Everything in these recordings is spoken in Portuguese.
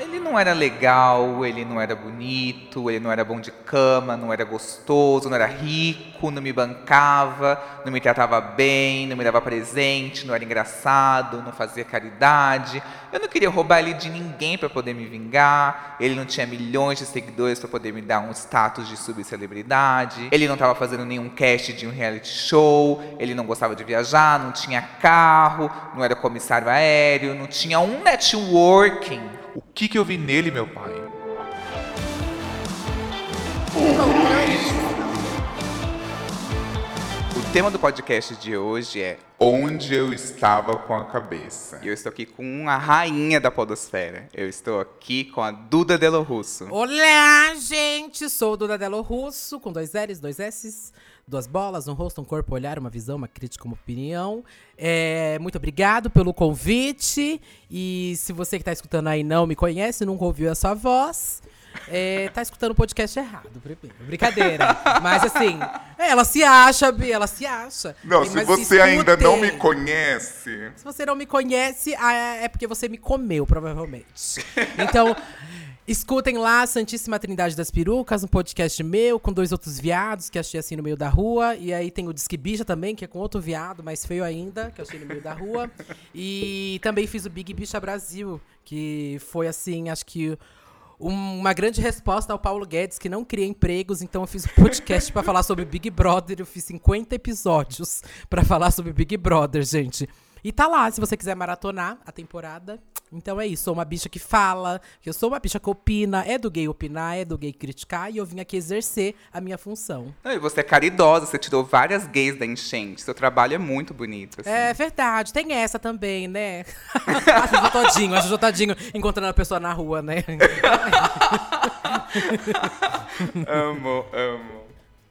Ele não era legal, ele não era bonito, ele não era bom de cama, não era gostoso, não era rico, não me bancava, não me tratava bem, não me dava presente, não era engraçado, não fazia caridade. Eu não queria roubar ele de ninguém para poder me vingar. Ele não tinha milhões de seguidores para poder me dar um status de subcelebridade. Ele não estava fazendo nenhum cast de um reality show. Ele não gostava de viajar, não tinha carro, não era comissário aéreo, não tinha um networking o que, que eu vi nele, meu pai? O tema do podcast de hoje é Onde eu estava com a cabeça. E eu estou aqui com a rainha da podosfera. Eu estou aqui com a Duda Delo Russo. Olá, gente! Sou Duda Delo Russo, com dois L's, dois S's, duas bolas, um rosto, um corpo, um olhar, uma visão, uma crítica, uma opinião. É, muito obrigado pelo convite. E se você que está escutando aí não me conhece, nunca ouviu essa voz, é, tá escutando o podcast errado, Brincadeira. Mas assim, ela se acha, Bi, ela se acha. Não, se você ainda não me conhece. Se você não me conhece, ah, é porque você me comeu, provavelmente. Então. Escutem lá Santíssima Trindade das Perucas, um podcast meu com dois outros viados que achei assim no meio da rua. E aí tem o Disque Bicha também, que é com outro viado, mais feio ainda, que achei no meio da rua. E também fiz o Big Bicha Brasil, que foi assim, acho que uma grande resposta ao Paulo Guedes, que não cria empregos, então eu fiz um podcast para falar sobre Big Brother. Eu fiz 50 episódios para falar sobre Big Brother, gente. E tá lá, se você quiser maratonar a temporada. Então é isso, sou uma bicha que fala, que eu sou uma bicha que opina, é do gay opinar, é do gay criticar, e eu vim aqui exercer a minha função. Não, e você é caridosa, você tirou várias gays da enchente. Seu trabalho é muito bonito. Assim. É verdade, tem essa também, né? acho o todinho, acho o todinho encontrando a pessoa na rua, né? amo, amo.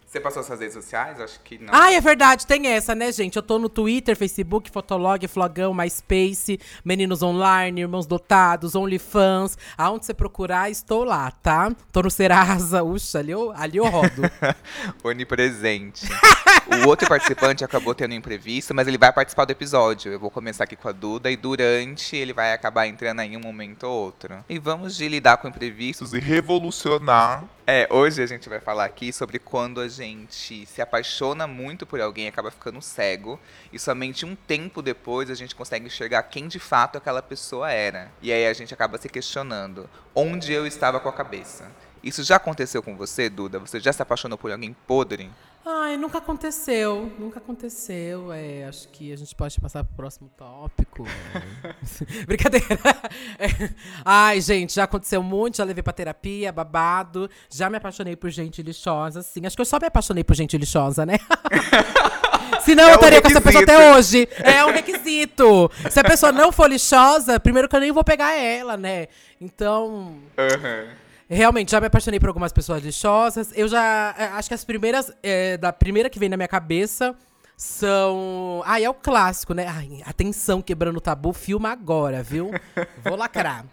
Você passou suas redes sociais? Acho que não. Ah, é verdade, tem essa, né, gente? Eu tô no Twitter, Facebook, Fotolog, Flogão, MySpace, Meninos Online, Irmãos Dotados, OnlyFans. Aonde você procurar, estou lá, tá? Tô no Serasa, uxa, ali eu, ali eu rodo. Onipresente. o outro participante acabou tendo um imprevisto, mas ele vai participar do episódio. Eu vou começar aqui com a Duda e durante ele vai acabar entrando em um momento ou outro. E vamos de lidar com imprevistos e revolucionar é, hoje a gente vai falar aqui sobre quando a gente se apaixona muito por alguém e acaba ficando cego, e somente um tempo depois a gente consegue enxergar quem de fato aquela pessoa era. E aí a gente acaba se questionando: onde eu estava com a cabeça? Isso já aconteceu com você, Duda? Você já se apaixonou por alguém podre? Ai, nunca aconteceu. Nunca aconteceu. É, acho que a gente pode passar pro próximo tópico. Brincadeira. É. Ai, gente, já aconteceu muito. Já levei pra terapia, babado. Já me apaixonei por gente lixosa, sim. Acho que eu só me apaixonei por gente lixosa, né? Senão é eu estaria um com essa pessoa até hoje. É um requisito. Se a pessoa não for lixosa, primeiro que eu nem vou pegar ela, né? Então. Uhum. Realmente, já me apaixonei por algumas pessoas lixosas. Eu já. É, acho que as primeiras. É, da primeira que vem na minha cabeça são. Ah, é o clássico, né? Ai, atenção, quebrando o tabu, filma agora, viu? Vou lacrar.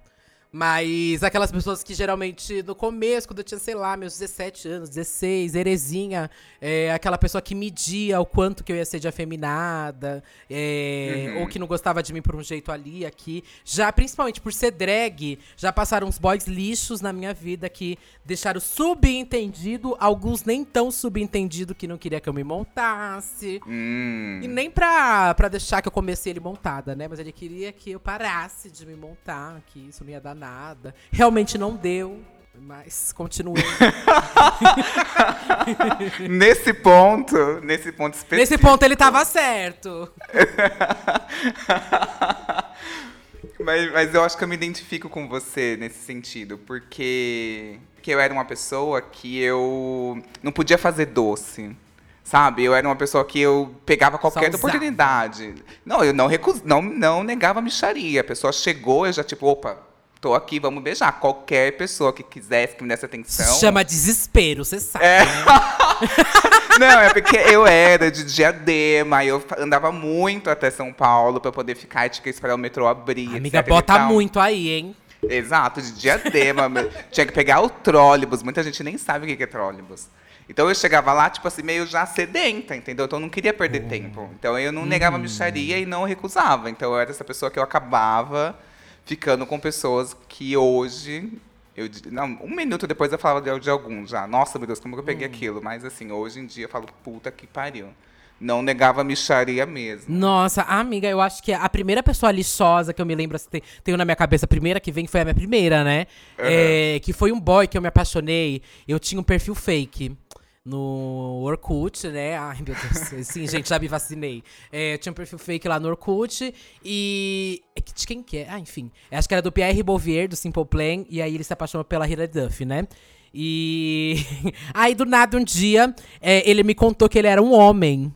Mas aquelas pessoas que geralmente no começo, quando eu tinha, sei lá, meus 17 anos, 16, herezinha, é, aquela pessoa que media o quanto que eu ia ser de afeminada, é, uhum. ou que não gostava de mim por um jeito ali, aqui. Já, principalmente por ser drag, já passaram uns boys lixos na minha vida que deixaram subentendido, alguns nem tão subentendido que não queria que eu me montasse. Hum. E nem pra, pra deixar que eu comecei ele montada, né? Mas ele queria que eu parasse de me montar, que isso não ia dar nada nada. Realmente não deu, mas continuei. nesse ponto, nesse ponto específico. Nesse ponto ele estava certo. mas, mas eu acho que eu me identifico com você nesse sentido, porque, porque eu era uma pessoa que eu não podia fazer doce. Sabe? Eu era uma pessoa que eu pegava qualquer oportunidade. Não, eu não recus... não, não negava a micharia. A pessoa chegou, eu já tipo, opa, tô aqui, vamos beijar. Qualquer pessoa que quisesse, que me desse atenção. Chama desespero, você sabe. É. Né? Não, é porque eu era de diadema, eu andava muito até São Paulo para poder ficar e tinha que esperar o metrô abrir. Amiga, bota muito aí, hein? Exato, de diadema. tinha que pegar o trólebus. Muita gente nem sabe o que é trólebus. Então eu chegava lá, tipo assim, meio já sedenta, entendeu? Então eu não queria perder uhum. tempo. Então eu não negava hum. micharia e não recusava. Então eu era essa pessoa que eu acabava ficando com pessoas que hoje. Eu, não, um minuto depois eu falava de, de alguns já. Nossa, meu Deus, como que eu peguei aquilo? Mas assim, hoje em dia eu falo, puta que pariu. Não negava micharia mesmo. Nossa, amiga, eu acho que a primeira pessoa lixosa que eu me lembro, assim, tenho na minha cabeça, a primeira que vem foi a minha primeira, né? É, que foi um boy que eu me apaixonei. Eu tinha um perfil fake no Orkut, né? Ai, meu Deus. Sim, gente, já me vacinei. É, tinha um perfil fake lá no Orkut e. é De quem que é? Ah, enfim. Acho que era do Pierre Bouvier, do Simple Plan. E aí ele se apaixonou pela Hilary Duff, né? E. aí, do nada, um dia, é, ele me contou que ele era um homem.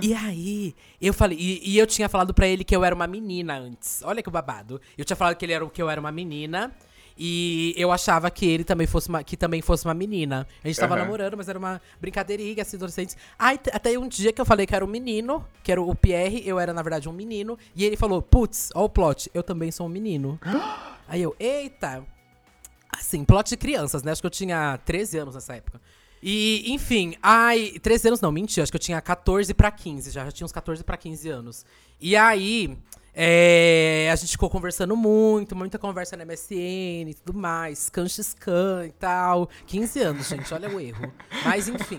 E aí, eu falei, e, e eu tinha falado pra ele que eu era uma menina antes. Olha que babado. Eu tinha falado que ele era que eu era uma menina. E eu achava que ele também fosse uma, que também fosse uma menina. A gente tava Aham. namorando, mas era uma brincadeirinha, assim, adolescentes. Aí, até um dia que eu falei que era um menino, que era o Pierre, eu era, na verdade, um menino. E ele falou, putz, ó o plot, eu também sou um menino. aí eu, eita. Assim, plot de crianças, né? Acho que eu tinha 13 anos nessa época. E, enfim, ai, 13 anos não, mentira, acho que eu tinha 14 pra 15, já, já tinha uns 14 pra 15 anos. E aí, é, a gente ficou conversando muito, muita conversa na MSN e tudo mais, scan scan e tal. 15 anos, gente, olha o erro. Mas enfim.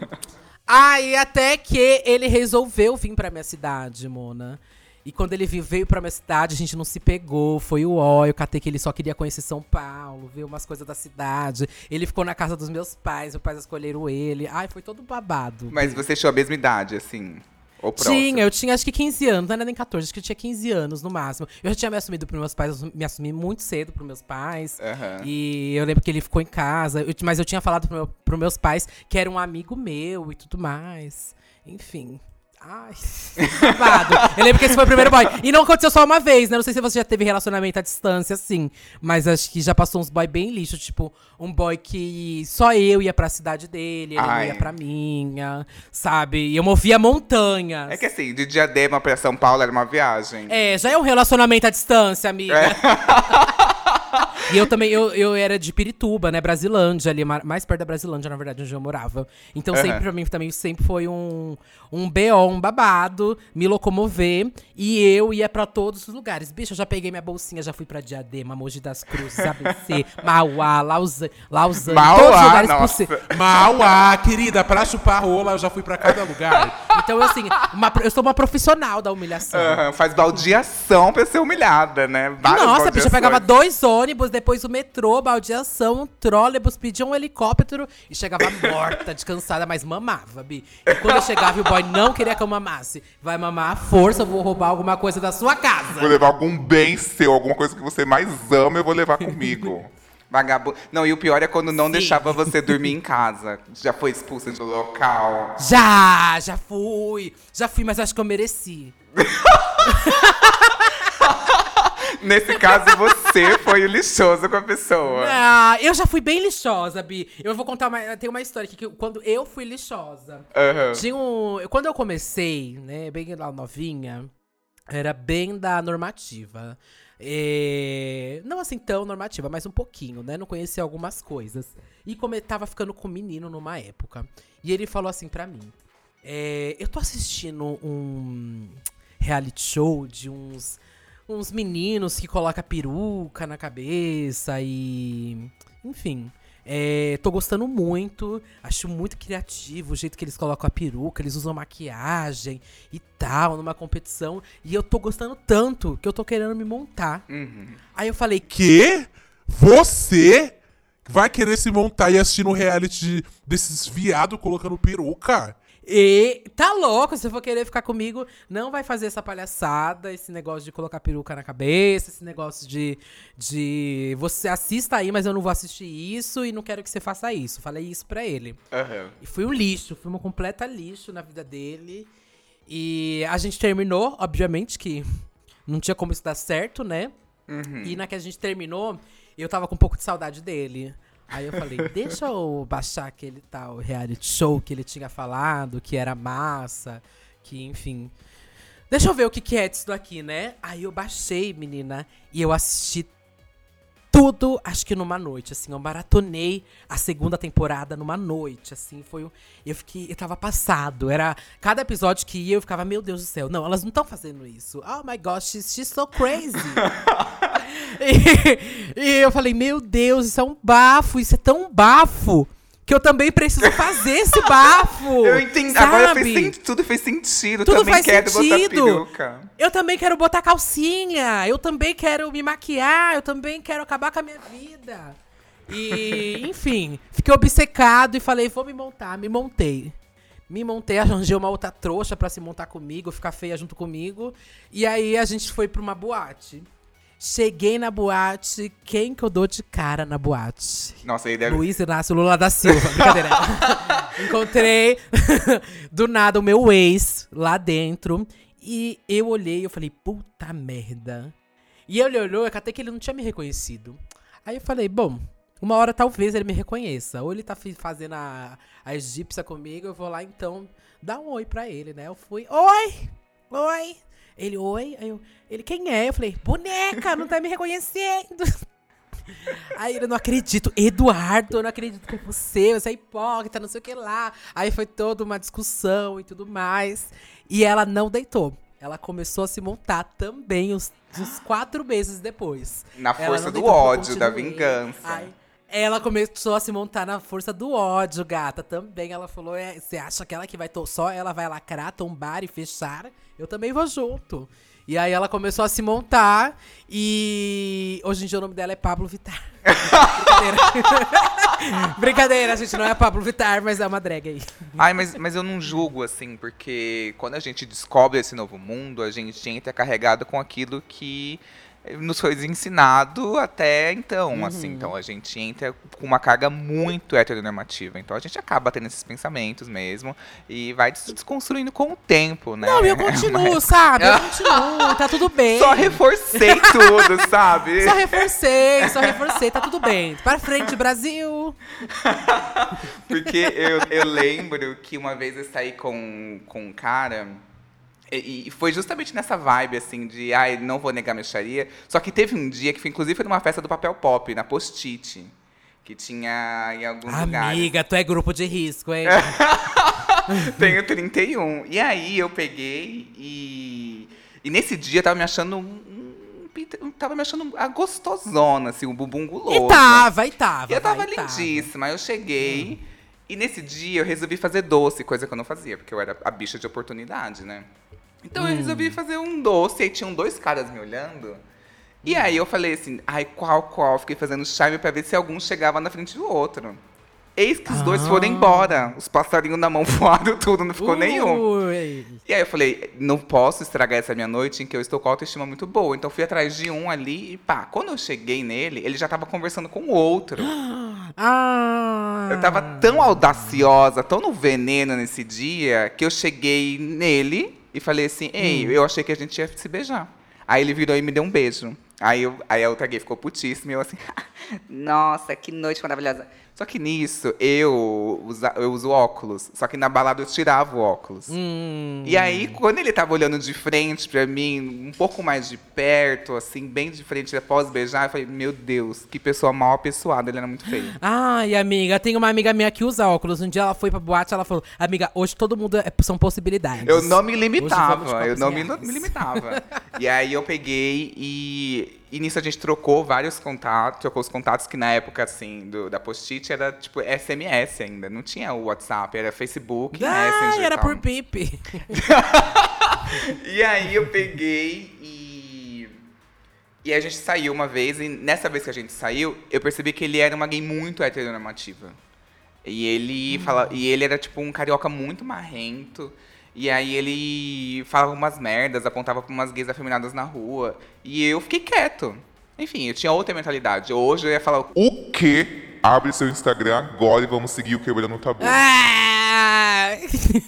Aí até que ele resolveu vir pra minha cidade, Mona. E quando ele veio pra minha cidade, a gente não se pegou. Foi o ó, eu catei que ele só queria conhecer São Paulo, ver umas coisas da cidade. Ele ficou na casa dos meus pais, meus pais escolheram ele. Ai, foi todo babado. Mas você tinha a mesma idade, assim? Ou próximo? Tinha, eu tinha acho que 15 anos, não era nem 14, acho que eu tinha 15 anos no máximo. Eu já tinha me assumido pros meus pais, eu me assumi muito cedo pros meus pais. Aham. E eu lembro que ele ficou em casa, eu- mas eu tinha falado pro meu, pros meus pais que era um amigo meu e tudo mais. Enfim. Ai, babado. Eu lembro que esse foi o primeiro boy. E não aconteceu só uma vez, né? Não sei se você já teve relacionamento à distância, assim. Mas acho que já passou uns boy bem lixo. Tipo, um boy que só eu ia pra cidade dele, ele não Ai. ia pra minha, sabe? E eu movia montanhas. É que assim, de Diadema pra São Paulo era uma viagem. É, já é um relacionamento à distância, amiga. É. e eu também, eu, eu era de Pirituba, né? Brasilândia, ali, ma- mais perto da Brasilândia, na verdade, onde eu morava. Então, Aham. sempre pra mim também sempre foi um, um BO, um babado, me locomover. E eu ia pra todos os lugares. Bicho, eu já peguei minha bolsinha, já fui pra Diadema, Mogi das Cruzes, ABC, Mauá, Lausa, Lausanne, Mauá, todos os lugares possíveis. Mauá, querida, pra chupar rola, eu já fui pra cada lugar. Então, assim, uma eu sou uma profissional da humilhação. Aham, faz baldeação pra ser humilhada, né? Várias Nossa, bicho, eu pegava dois ônibus, depois o metrô, baldeação, um trólebus, pedia um helicóptero e chegava morta, descansada, mas mamava, Bi. E quando eu chegava e o boy não queria que eu mamasse, vai mamar à força, eu vou roubar alguma coisa da sua Vou casa. levar algum bem seu, alguma coisa que você mais ama, eu vou levar comigo. Vagabundo. Não, e o pior é quando não Sim. deixava você dormir em casa. Já foi expulsa do local. Já, já fui. Já fui, mas acho que eu mereci. Nesse caso, você foi o lixoso com a pessoa. Ah, eu já fui bem lixosa, Bi. Eu vou contar uma. Tem uma história aqui que quando eu fui lixosa. Aham. Tinha um. Quando eu comecei, né, bem lá novinha, era bem da normativa. É, Não assim tão normativa, mas um pouquinho, né? Não conhecia algumas coisas. E como eu tava ficando com um menino numa época. E ele falou assim pra mim: é, Eu tô assistindo um reality show de uns, uns meninos que colocam peruca na cabeça e. Enfim. É, tô gostando muito, acho muito criativo o jeito que eles colocam a peruca, eles usam maquiagem e tal, numa competição. E eu tô gostando tanto que eu tô querendo me montar. Uhum. Aí eu falei, Que? Você vai querer se montar e assistir no reality de- desses viados colocando peruca? E tá louco, se for querer ficar comigo, não vai fazer essa palhaçada, esse negócio de colocar peruca na cabeça, esse negócio de, de você assista aí, mas eu não vou assistir isso e não quero que você faça isso. Falei isso pra ele. Aham. E foi um lixo, foi uma completa lixo na vida dele. E a gente terminou, obviamente que não tinha como isso dar certo, né? E na que a gente terminou, eu tava com um pouco de saudade dele. Aí eu falei, deixa eu baixar aquele tal reality show que ele tinha falado, que era massa, que enfim. Deixa eu ver o que, que é disso daqui, né? Aí eu baixei, menina, e eu assisti tudo, acho que numa noite, assim. Eu maratonei a segunda temporada numa noite, assim. Foi Eu fiquei. Eu tava passado. Era. Cada episódio que ia, eu ficava, meu Deus do céu. Não, elas não estão fazendo isso. Oh my gosh, she's, she's so crazy. e, e eu falei, meu Deus, isso é um bafo, isso é tão bafo. Que eu também preciso fazer esse bafo. Eu entendi. Agora sabe? fez sen- tudo fez sentido. Tudo também faz quero botar sentido. peruca. Eu também quero botar calcinha. Eu também quero me maquiar. Eu também quero acabar com a minha vida. E, enfim, fiquei obcecado e falei, vou me montar. Me montei. Me montei, arranjei uma outra trouxa pra se montar comigo, ficar feia junto comigo. E aí a gente foi pra uma boate. Cheguei na boate, quem que eu dou de cara na boate? Nossa, aí deve. Luiz Inácio Lula da Silva. Brincadeira. Encontrei do nada o meu ex lá dentro. E eu olhei e eu falei, puta merda. E ele olhou, eu catei que ele não tinha me reconhecido. Aí eu falei, bom, uma hora talvez ele me reconheça. Ou ele tá fazendo a, a egípcia comigo, eu vou lá então dar um oi pra ele, né? Eu fui, oi! Oi! Ele, oi? Aí eu, ele, quem é? Eu falei, boneca, não tá me reconhecendo. Aí ele, não acredito, Eduardo, eu não acredito que é você, você é hipócrita, não sei o que lá. Aí foi toda uma discussão e tudo mais. E ela não deitou. Ela começou a se montar também uns, uns quatro meses depois. Na Ela força do ódio, da vingança. Aí, ela começou a se montar na força do ódio, gata. Também ela falou: é, você acha que ela que vai só ela vai lacrar, tombar e fechar? Eu também vou junto. E aí ela começou a se montar e hoje em dia o nome dela é Pablo Vittar. Brincadeira. Brincadeira, gente, não é Pablo Vittar, mas é uma drag aí. Ai, mas, mas eu não julgo, assim, porque quando a gente descobre esse novo mundo, a gente entra carregado com aquilo que nos foi ensinado até então, assim. Então a gente entra com uma carga muito heteronormativa. Então a gente acaba tendo esses pensamentos mesmo e vai se desconstruindo com o tempo, né? Não, eu continuo, sabe? Eu continuo, tá tudo bem. Só reforcei tudo, sabe? Só reforcei, só reforcei, tá tudo bem. Para frente, Brasil. Porque eu, eu lembro que uma vez eu saí com, com um cara. E, foi justamente nessa vibe, assim, de ai, não vou negar mexaria. Só que teve um dia que foi, inclusive, foi numa festa do papel pop, na Post-it. Que tinha em alguns lugares. Amiga, tu é grupo de risco, hein? Tenho 31. E aí eu peguei e. E nesse dia eu tava me achando um. tava me achando a gostosona, assim, um bumbum guloso. E tava, e tava. E eu tava vai, tava. lindíssima. Eu cheguei. E nesse dia eu resolvi fazer doce, coisa que eu não fazia, porque eu era a bicha de oportunidade, né? Então eu Hum. resolvi fazer um doce, aí tinham dois caras me olhando. E aí eu falei assim, ai, qual, qual? Fiquei fazendo charme pra ver se algum chegava na frente do outro. Eis que os dois Ah. foram embora. Os passarinhos na mão voaram tudo, não ficou nenhum. Ui. E aí eu falei, não posso estragar essa minha noite em que eu estou com autoestima muito boa. Então fui atrás de um ali e pá. Quando eu cheguei nele, ele já tava conversando com o outro. Ah. Eu tava tão audaciosa, tão no veneno nesse dia, que eu cheguei nele e falei assim, ei, eu achei que a gente ia se beijar. Aí ele virou e me deu um beijo. Aí, eu, aí a outra gay ficou putíssima e eu assim, nossa, que noite maravilhosa. Só que nisso, eu, usa, eu uso óculos. Só que na balada eu tirava o óculos. Hum. E aí, quando ele tava olhando de frente pra mim, um pouco mais de perto, assim, bem de frente, após beijar, eu falei, meu Deus, que pessoa mal apessoada, ele era muito feio. Ai, amiga, tem uma amiga minha que usa óculos. Um dia ela foi pra boate, ela falou: Amiga, hoje todo mundo é- são possibilidades. Eu não me limitava, eu não me, me limitava. e aí eu peguei e, e nisso a gente trocou vários contatos, trocou os contatos que na época, assim, do, da post-it era tipo SMS ainda, não tinha o WhatsApp, era Facebook, Ai, Messenger. era por pipe. E aí eu peguei e. E a gente saiu uma vez, e nessa vez que a gente saiu, eu percebi que ele era uma gay muito heteronormativa. E ele, fala, e ele era tipo um carioca muito marrento. E aí ele falava umas merdas, apontava pra umas gays afeminadas na rua. E eu fiquei quieto. Enfim, eu tinha outra mentalidade. Hoje eu ia falar, O que? Abre seu Instagram agora e vamos seguir o Quebrando o Tabu. Ah!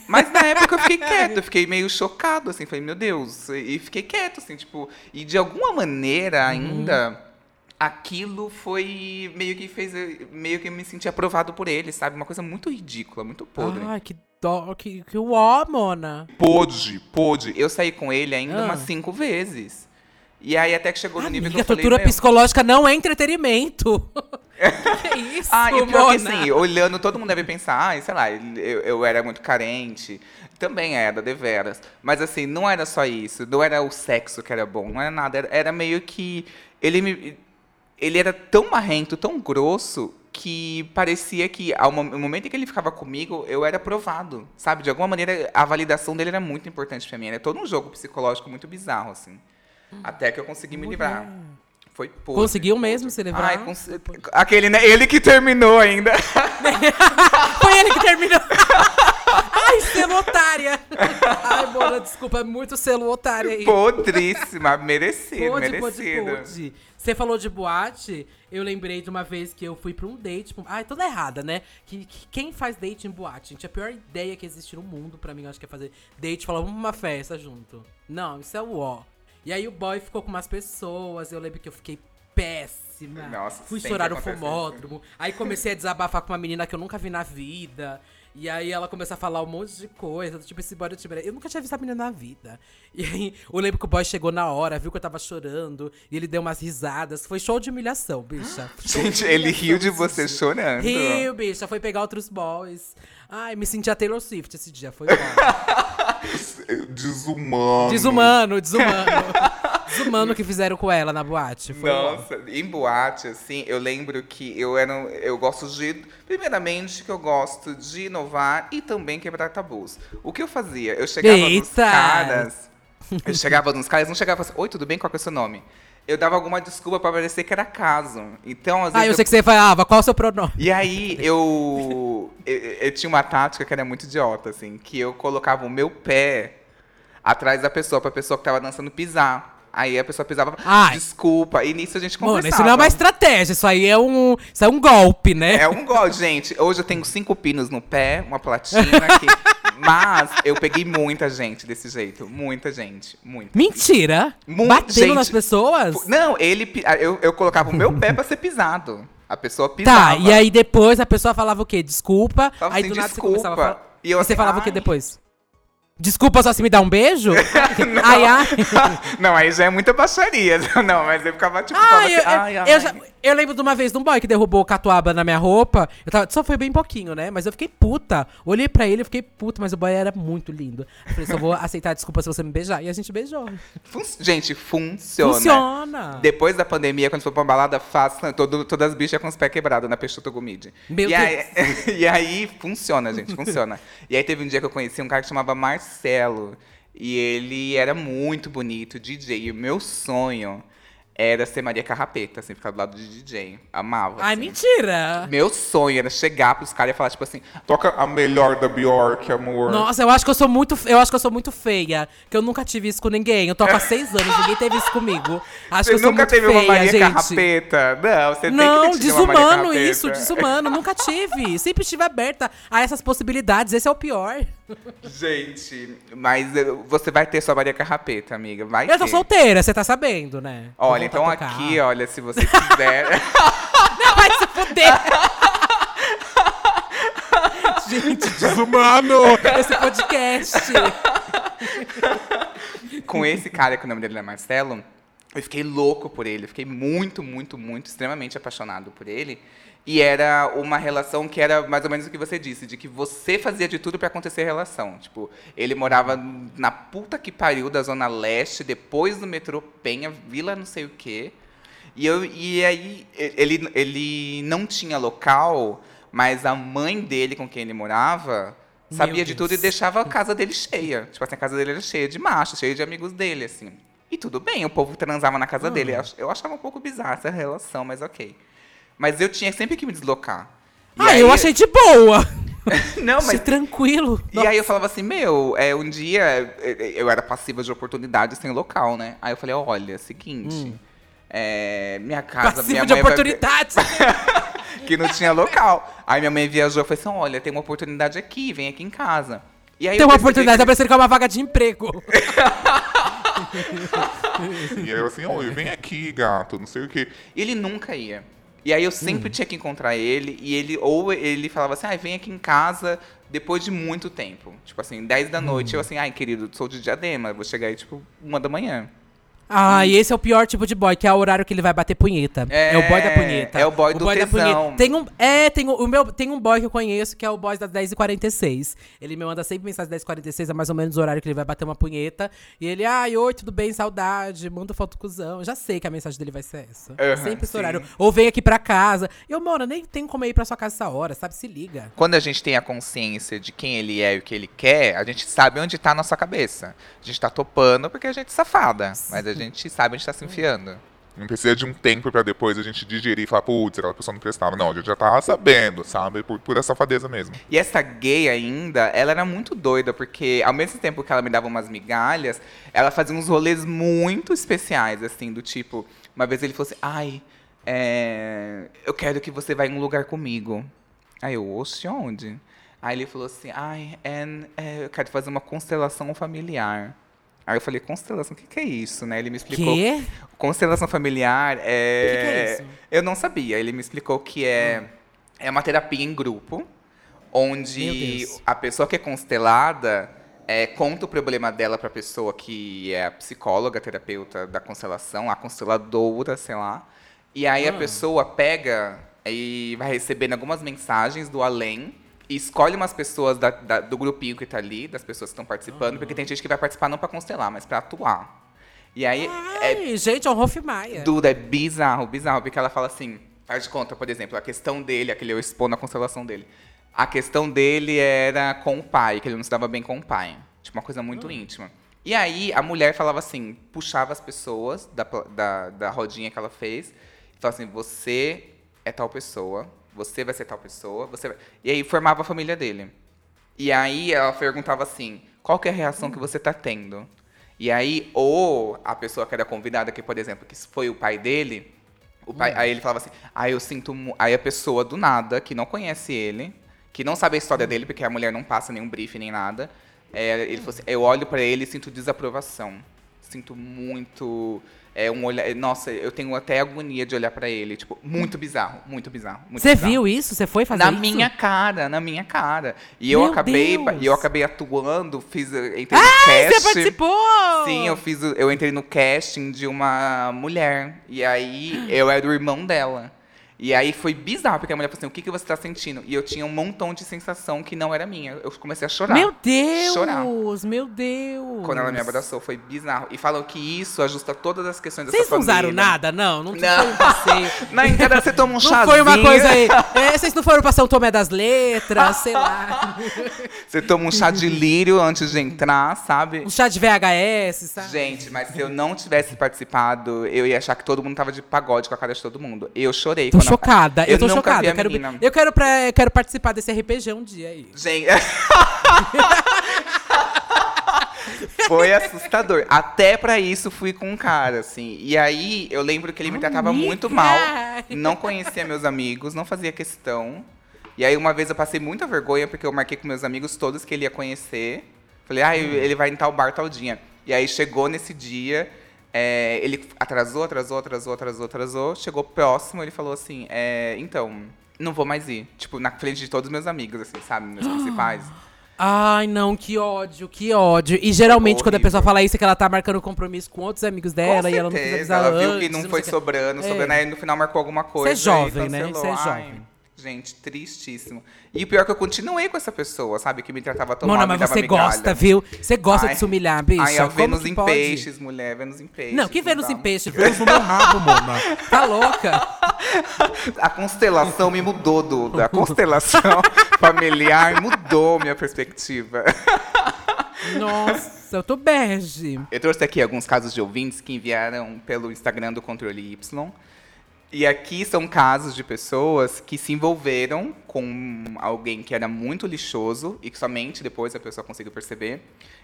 Mas na época eu fiquei quieto, eu fiquei meio chocado, assim, falei, meu Deus, e fiquei quieto, assim, tipo, e de alguma maneira ainda, aquilo foi meio que fez, meio que me senti aprovado por ele, sabe? Uma coisa muito ridícula, muito podre. Ai, que dó, que, que uó, Mona. Pôde, pôde. Eu saí com ele ainda Ah. umas cinco vezes. E aí até que chegou no nível que eu falei, tortura "Meu, psicológica não é entretenimento. que é isso, Ah, e pior que Mona? assim, olhando, todo mundo deve pensar, ah, sei lá, eu, eu era muito carente. Também era, deveras. Mas assim, não era só isso. Não era o sexo que era bom, não era nada. Era, era meio que. Ele me. Ele era tão marrento, tão grosso, que parecia que ao momento em que ele ficava comigo, eu era provado. Sabe? De alguma maneira, a validação dele era muito importante pra mim. Era todo um jogo psicológico muito bizarro, assim. Até que eu consegui me livrar. Foi podre, Conseguiu mesmo se livrar? Ai, cons- Aquele, né? Ele que terminou ainda. Foi ele que terminou. Ai, selo otária. Ai, Mona, desculpa, é muito selo otária aí. Podríssima, merecido, Pode, pode, merecido. pode. Você falou de boate, eu lembrei de uma vez que eu fui pra um date. pra Ai, toda errada, né? Que, que- quem faz date em boate? Gente, a pior ideia que existe no mundo pra mim, eu acho que é fazer date e falar, uma festa junto. Não, isso é o ó. E aí o boy ficou com umas pessoas, eu lembro que eu fiquei péssima. Nossa, Fui chorar no fumódromo. Aí comecei a desabafar com uma menina que eu nunca vi na vida. E aí ela começou a falar um monte de coisa, tipo, esse boy mere- eu nunca tinha visto a menina na vida. E aí eu lembro que o boy chegou na hora, viu que eu tava chorando, e ele deu umas risadas. Foi show de humilhação, bicha. Gente, de ele humilhação riu de você dia. chorando. Riu, bicha. Foi pegar outros boys. Ai, me senti a Taylor Swift esse dia. Foi bom. Desumano. desumano, desumano. Desumano que fizeram com ela na boate. Foi bom. Nossa, em boate, assim, eu lembro que eu era. Eu gosto de. Primeiramente, que eu gosto de inovar e também quebrar tabus. O que eu fazia? Eu chegava nos Eita! caras. Eu chegava nos caras, não chegava assim, oi, tudo bem? Qual que é o seu nome? Eu dava alguma desculpa pra parecer que era caso. Então, às vezes. Ah, eu eu- sei que você falava, qual é o seu pronome? E aí eu, eu. eu tinha uma tática que era muito idiota, assim, que eu colocava o meu pé atrás da pessoa, pra pessoa que tava dançando pisar. Aí a pessoa pisava, Ai. desculpa. E nisso a gente Mano, conversava. isso não é uma estratégia, isso aí é um, isso é um golpe, né? É um gol, gente. Hoje eu tenho cinco pinos no pé, uma platina aqui. Mas eu peguei muita gente desse jeito. Muita gente. Muita. Mentira! Mu- Batendo gente, nas pessoas? Não, ele. pi- Eu, eu colocava o meu pé pra ser pisado. A pessoa pisava. Tá, e aí depois a pessoa falava o quê? Desculpa. Falava aí assim, do nada desculpa. você começava a falar. E E, eu você assim, falava o quê ai. depois? Desculpa só se me dá um beijo? ai, ai. Não, aí já é muita baixaria. Não, mas eu ficava tipo. Ai, falava eu, assim, ai. eu já- eu lembro de uma vez de um boy que derrubou catuaba na minha roupa. Eu tava, só foi bem pouquinho, né? Mas eu fiquei puta. Olhei pra ele, eu fiquei puta, mas o boy era muito lindo. Eu falei, só vou aceitar a desculpa se você me beijar. E a gente beijou. Fun- Gente, funciona. Funciona. Depois da pandemia, quando for pra uma balada, faça todo, todas as bichas com os pés quebrados na Peixoto Gomide. Meu e Aí, e aí, funciona, gente, funciona. e aí teve um dia que eu conheci um cara que chamava Marcelo. E ele era muito bonito, DJ. E o meu sonho era ser Maria Carrapeta, assim, ficar do lado de DJ. Amava. Ai, assim. mentira. Meu sonho era chegar pros caras e falar, tipo assim, Toca a melhor da Bjork, amor. Nossa, eu acho que eu sou muito, eu acho que eu sou muito feia, que eu nunca tive isso com ninguém. Eu toco há seis anos, ninguém teve isso comigo. Acho você que eu sou nunca muito teve feia, uma Maria gente. Carrapeta? Não, você Não, tem que ter desumano isso, desumano. Nunca tive. Sempre estive aberta a essas possibilidades. Esse é o pior. Gente, mas você vai ter sua Maria Carrapeta, amiga. Vai Eu tô ter. solteira, você tá sabendo, né? Olha, então aqui, olha, se você quiser. Não, vai se fuder. Gente, Desumano! esse podcast. com esse cara, que o nome dele é Marcelo, eu fiquei louco por ele. Eu fiquei muito, muito, muito, extremamente apaixonado por ele. E era uma relação que era mais ou menos o que você disse, de que você fazia de tudo pra acontecer a relação. Tipo, ele morava na puta que pariu da Zona Leste, depois do metrô Penha, Vila não sei o quê. E, eu, e aí, ele, ele não tinha local, mas a mãe dele com quem ele morava sabia de tudo e deixava a casa dele cheia. Tipo assim, a casa dele era cheia de machos, cheia de amigos dele, assim. E tudo bem, o povo transava na casa Ah. dele. Eu achava um pouco bizarra essa relação, mas ok. Mas eu tinha sempre que me deslocar. E Ah, aí- eu achei de boa. Não, mas tranquilo. e aí eu falava assim, meu, é, um dia é, eu era passiva de oportunidades sem local, né? Aí eu falei, olha, seguinte, é, minha casa, minha Hum. Passivo de mãe vai- oportunidades. que não tinha local. Aí minha mãe viajou e falou assim, olha, tem uma oportunidade aqui, vem aqui em casa. E aí Tem uma oportunidade, tá que- parecendo que é uma vaga de emprego. E aí eu assim, oi, vem aqui, gato, não sei o quê. Ele nunca ia. E aí eu sempre tinha que encontrar ele, e ele, ou ele falava assim, ah, vem aqui em casa depois de muito tempo. Tipo assim, 10 da noite, eu assim, ai, querido, sou de diadema, vou chegar aí, tipo, uma da manhã. Ah, e esse é o pior tipo de boy, que é o horário que ele vai bater punheta. É, É, o boy da punheta. é o boy do da tesão. punheta. Tem um, é, tem, um- o meu, tem um boy que eu conheço que é o boy das 10h46. Ele me manda sempre mensagem 10h46, é mais ou menos o horário que ele vai bater uma punheta. E ele, ai, oi, tudo bem, saudade, manda foto cuzão. Já sei que a mensagem dele vai ser essa. Aham, sempre esse sim. horário. Ou vem aqui pra casa. Eu, mano, nem tem como ir pra sua casa essa hora, sabe? Se liga. Quando a gente tem a consciência de quem ele é e o que ele quer, a gente sabe onde tá a nossa cabeça. A gente tá topando porque a gente é safada, mas a gente sabe onde tá se enfiando. Não precisa de um tempo pra depois a gente digerir e falar, putz, aquela pessoa não prestava. Não, a gente já tava sabendo, sabe? Por pura safadeza mesmo. E essa gay ainda, ela era muito doida, porque ao mesmo tempo que ela me dava umas migalhas, ela fazia uns rolês muito especiais, assim, do tipo, uma vez ele falou assim, ai, é, eu quero que você vá em um lugar comigo. Aí eu, oxe, onde? Aí ele falou assim, ai, and, é, eu quero fazer uma constelação familiar. Aí eu falei, constelação, o que, que é isso, né? Ele me explicou. Quê? Constelação familiar é. O que que é isso? Eu não sabia. Ele me explicou que é, é uma terapia em grupo, onde a pessoa que é constelada é, conta o problema dela para a pessoa que é a psicóloga, terapeuta da constelação, a consteladora, sei lá. E aí Ah. a pessoa pega e vai recebendo algumas mensagens do além. E escolhe umas pessoas da- da- do grupinho que tá ali, das pessoas que estão participando, porque tem gente que vai participar não para constelar, mas para atuar. E aí é Ai, gente, é um Rolf Maia. Duda, é bizarro, bizarro, porque ela fala assim, faz de conta, por exemplo, a questão dele, aquele eu expor na constelação dele. A questão dele era com o pai, que ele não se dava bem com o pai. Tipo, uma coisa muito íntima. E aí, a mulher falava assim, puxava as pessoas da, da, da rodinha que ela fez, e falava assim, você é tal pessoa, você vai ser tal pessoa, você vai... E aí, formava a família dele. E aí ela perguntava assim: qual é a reação que você tá tendo? E aí, ou a pessoa que era convidada, que, por exemplo, que foi o pai dele, o pai, aí ele falava assim, ah, eu sinto. mu-" Aí a pessoa do nada, que não conhece ele, que não sabe a história dele, porque a mulher não passa nenhum briefing nem nada. é, ele falou assim, eu olho pra ele e sinto desaprovação. Sinto muito. É um olhar. Nossa, eu tenho até agonia de olhar pra ele. Tipo, muito bizarro, muito bizarro. Você viu isso? Você foi fazer Na isso? minha cara, na minha cara. E eu Meu acabei, Deus! e eu acabei atuando, fiz, entrei no Você casting. participou! Sim, eu fiz, eu entrei no casting de uma mulher e aí eu era o irmão dela. E aí foi bizarro, porque a mulher falou assim, o que, que você tá sentindo? E eu tinha um montão de sensação que não era minha. Eu comecei a chorar. Meu Deus! Chorar. Meu Deus! Quando ela me abraçou, foi bizarro. E falam que isso ajusta todas as questões dessa Vocês não usaram nada, não? Não, Não. foi um passeio. Na entrada você toma um Não chazinho. foi uma coisa aí. É, vocês não foram pra São Tomé das Letras, sei lá. Você toma um chá de lírio antes de entrar, sabe? Um chá de VHS, sabe? Gente, mas se eu não tivesse participado, eu ia achar que todo mundo tava de pagode com a cara de todo mundo. Eu chorei. Tô quando chocada. Eu, tô nunca chocada. Eu quero, eu, quero pra- eu quero participar desse RPG um dia aí. Gente. Foi assustador. Até pra isso fui com um cara, assim. E aí eu lembro que ele me tratava Amiga! muito mal. Não conhecia meus amigos, não fazia questão. E aí uma vez eu passei muita vergonha porque eu marquei com meus amigos todos que ele ia conhecer. Falei, ah, ele vai em tal bar tal dia. E aí chegou nesse dia, é, ele atrasou, atrasou, atrasou, atrasou, atrasou. Chegou próximo, ele falou assim, é, então, não vou mais ir. Tipo, na frente de todos os meus amigos, assim, sabe? Meus principais. Ai, não, que ódio, que ódio. E geralmente, quando a pessoa fala isso, é que ela tá marcando compromisso com outros amigos dela e ela não quis avisar ela viu antes, que não sei foi o quê. sobrando, É. sobrando, aí no final marcou alguma coisa. Você é jovem, e né? Você é Ai, jovem. Gente, tristíssimo. E o pior é que eu continuei com essa pessoa, sabe? Que me tratava tão Mona, mal, mas me dava você migalha. gosta, viu? Você gosta Ai. de se humilhar, bicha. Ai, a Como Vênus em pode? peixes, mulher, Vênus em peixes. Não, que Vênus dá. em peixe? Vênus no meu rabo, Mona. Tá louca? A constelação me mudou, Duda. A constelação familiar mudou minha perspectiva. Nossa, eu tô bege. Eu trouxe aqui alguns casos de ouvintes que enviaram pelo Instagram do Controle Y. E aqui são casos de pessoas que se envolveram com alguém que era muito lixoso e que somente depois a pessoa conseguiu perceber.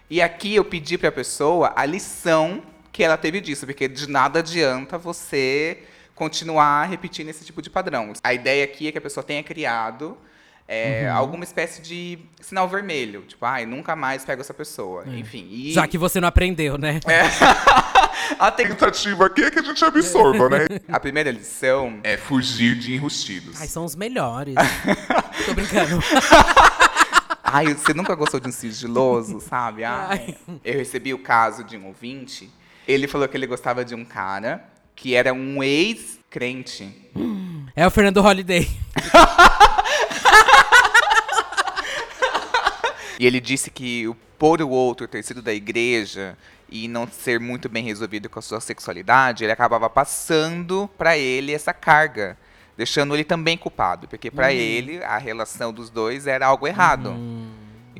E aqui eu pedi para a pessoa a lição que ela teve disso, porque de nada adianta você continuar repetindo esse tipo de padrão. A ideia aqui é que a pessoa tenha criado é, alguma espécie de sinal vermelho. Tipo, ai, nunca mais pego essa pessoa. Enfim. E Já que você não aprendeu, né? a A te- tentativa aqui é que a gente absorva, né? A primeira lição É fugir de enrustidos. Ai, são os melhores. tô brincando. Ai, você nunca gostou de um sigiloso, sabe? Ai, eu recebi o caso de um ouvinte Ele falou que ele gostava de um cara que era um ex-crente. É o Fernando Holiday. E ele disse que o por o outro ter sido da igreja e não ser muito bem resolvido com a sua sexualidade, ele acabava passando pra ele essa carga, deixando ele também culpado, porque pra ele a relação dos dois era algo errado.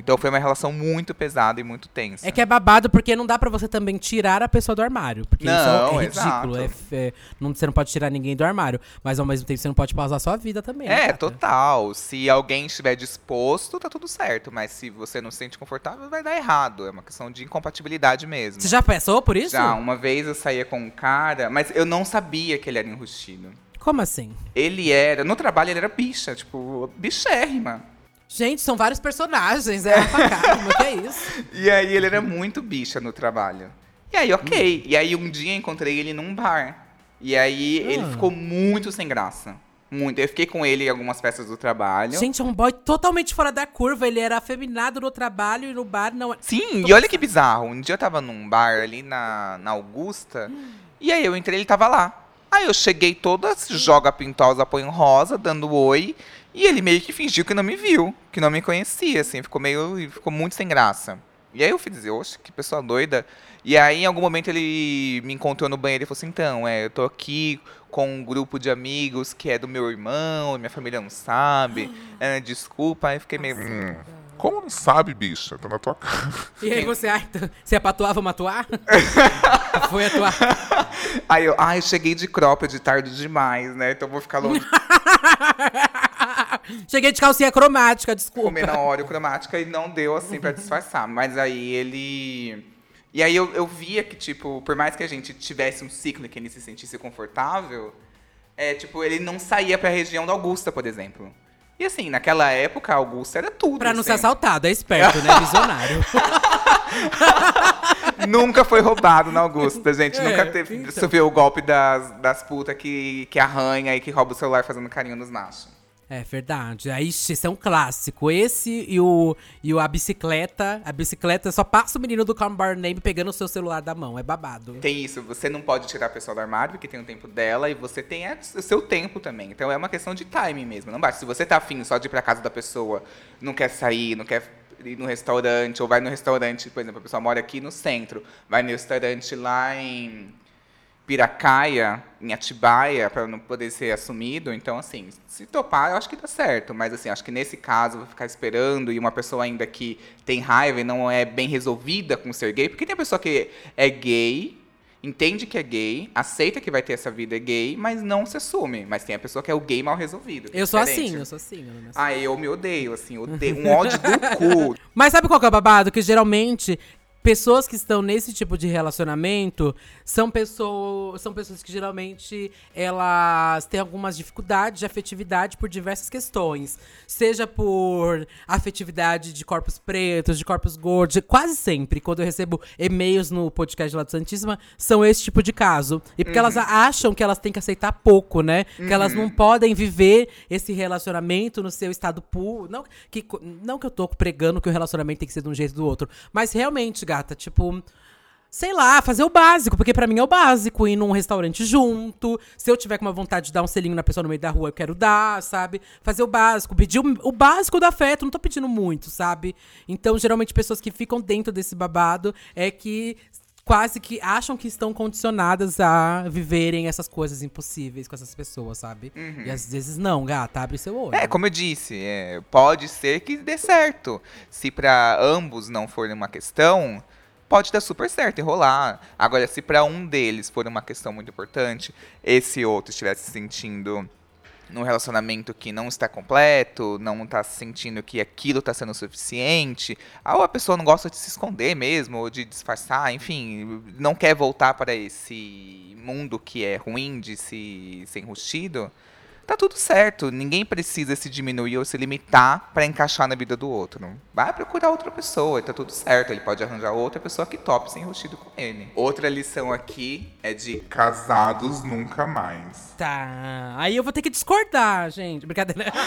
Então foi uma relação muito pesada e muito tensa. É que é babado porque não dá pra você também tirar a pessoa do armário. Porque isso Não, é ridículo. É, é- não, você não pode tirar ninguém do armário. Mas ao mesmo tempo você não pode pausar a sua vida também. É, total. Se alguém estiver disposto, tá tudo certo. Mas se você não se sente confortável, vai dar errado. É uma questão de incompatibilidade mesmo. Você já passou por isso? Já, uma vez eu saía com um cara, mas eu não sabia que ele era enrustido. Como assim? Ele era, no trabalho ele era bicha, tipo, bichérrima. Gente, são vários personagens. É pra caramba, que é isso? E aí ele era muito bicha no trabalho. E aí, ok. E aí um dia encontrei ele num bar. E aí ele Ah. ficou muito sem graça. Muito. Eu fiquei com ele em algumas festas do trabalho. Gente, é um boy totalmente fora da curva. Ele era afeminado no trabalho e no bar não. é- Sim, e olha que bizarro. Um dia eu tava num bar ali na, na Augusta, e aí eu entrei ele tava lá. Aí eu cheguei toda, joga pintosa, põe um rosa, dando oi, e ele meio que fingiu que não me viu, que não me conhecia, assim, ficou meio. ficou muito sem graça. E aí eu fui dizer, oxe, que pessoa doida. E aí, em algum momento, ele me encontrou no banheiro e falou assim, então, é, eu tô aqui com um grupo de amigos que é do meu irmão, minha família não sabe. é, desculpa, aí fiquei meio. Como não sabe, bicha? Tá na tua cara. E aí você, ah, então, você é pra atuar, vamos atuar? Foi atuar. Aí eu, ai, cheguei de cropped tarde demais, né? Então vou ficar longe Cheguei de calcinha cromática, desculpa. comer na hora cromática e não deu assim pra disfarçar. Mas aí ele. E aí eu, eu via que, tipo, por mais que a gente tivesse um ciclo em que ele se sentisse confortável, é, tipo, ele não saía pra região da Augusta, por exemplo. E assim, naquela época, a Augusta era tudo. Pra não ser assim. assaltado, é esperto, né? Visionário. Nunca foi roubado na Augusta, gente. É, Nunca teve. então. Vê o golpe das, das putas que, que arranha e que rouba o celular fazendo carinho nos machos. É verdade. Aí, esse é um clássico. Esse e o, e o a bicicleta. A bicicleta só passa o menino do Calm Bar Name pegando o seu celular da mão. É babado. Tem isso, você não pode tirar a pessoa do armário, porque tem o tempo dela, e você tem o seu tempo também. Então é uma questão de timing mesmo. Não basta. Se você tá afim só de ir pra casa da pessoa, não quer sair, não quer ir no restaurante, ou vai no restaurante, por exemplo, a pessoa mora aqui no centro, vai no restaurante lá em Piracaia, em Atibaia, para não poder ser assumido. Então, assim, se topar, eu acho que dá certo. Mas, assim, acho que nesse caso, vou ficar esperando e uma pessoa ainda que tem raiva e não é bem resolvida com ser gay. Porque tem a pessoa que é gay, entende que é gay, aceita que vai ter essa vida gay, mas não se assume. Mas tem a pessoa que é o gay mal resolvido. Eu sou diferente. assim, eu sou assim. eu não. Ah, eu me odeio, assim, odeio. Um ódio do cu. Mas sabe qual que é o babado? Que geralmente pessoas que estão nesse tipo de relacionamento são pessoas, são pessoas que geralmente elas têm algumas dificuldades de afetividade por diversas questões. Seja por afetividade de corpos pretos, de corpos gordos, quase sempre, quando eu recebo e-mails no podcast lá do Santíssima, são esse tipo de caso. E porque elas acham que elas têm que aceitar pouco, né? Que elas não podem viver esse relacionamento no seu estado puro. Não que, não que eu tô pregando que o relacionamento tem que ser de um jeito ou do outro. Mas realmente, gata, tipo. Sei lá, fazer o básico, porque pra mim é o básico. Ir num restaurante junto. Se eu tiver com uma vontade de dar um selinho na pessoa no meio da rua, eu quero dar, sabe? Fazer o básico. Pedir o, o básico do afeto. Não tô pedindo muito, sabe? Então, geralmente, pessoas que ficam dentro desse babado é que quase que acham que estão condicionadas a viverem essas coisas impossíveis com essas pessoas, sabe? E às vezes não, gata, abre seu olho. É, como eu disse, é, pode ser que dê certo. Se pra ambos não for uma questão, pode dar super certo e rolar. Agora, se pra um deles for uma questão muito importante, esse outro estiver se sentindo num relacionamento que não está completo, não está sentindo que aquilo está sendo suficiente, ou a pessoa não gosta de se esconder mesmo, ou de disfarçar, enfim, não quer voltar para esse mundo que é ruim de se ser enrustido, tá tudo certo. Ninguém precisa se diminuir ou se limitar para encaixar na vida do outro. Vai procurar outra pessoa, e tá tudo certo. Ele pode arranjar outra pessoa que tope ser enrustido com ele. Outra lição aqui é de Casados nunca mais. Tá. Aí eu vou ter que discordar, gente. Brincadeira.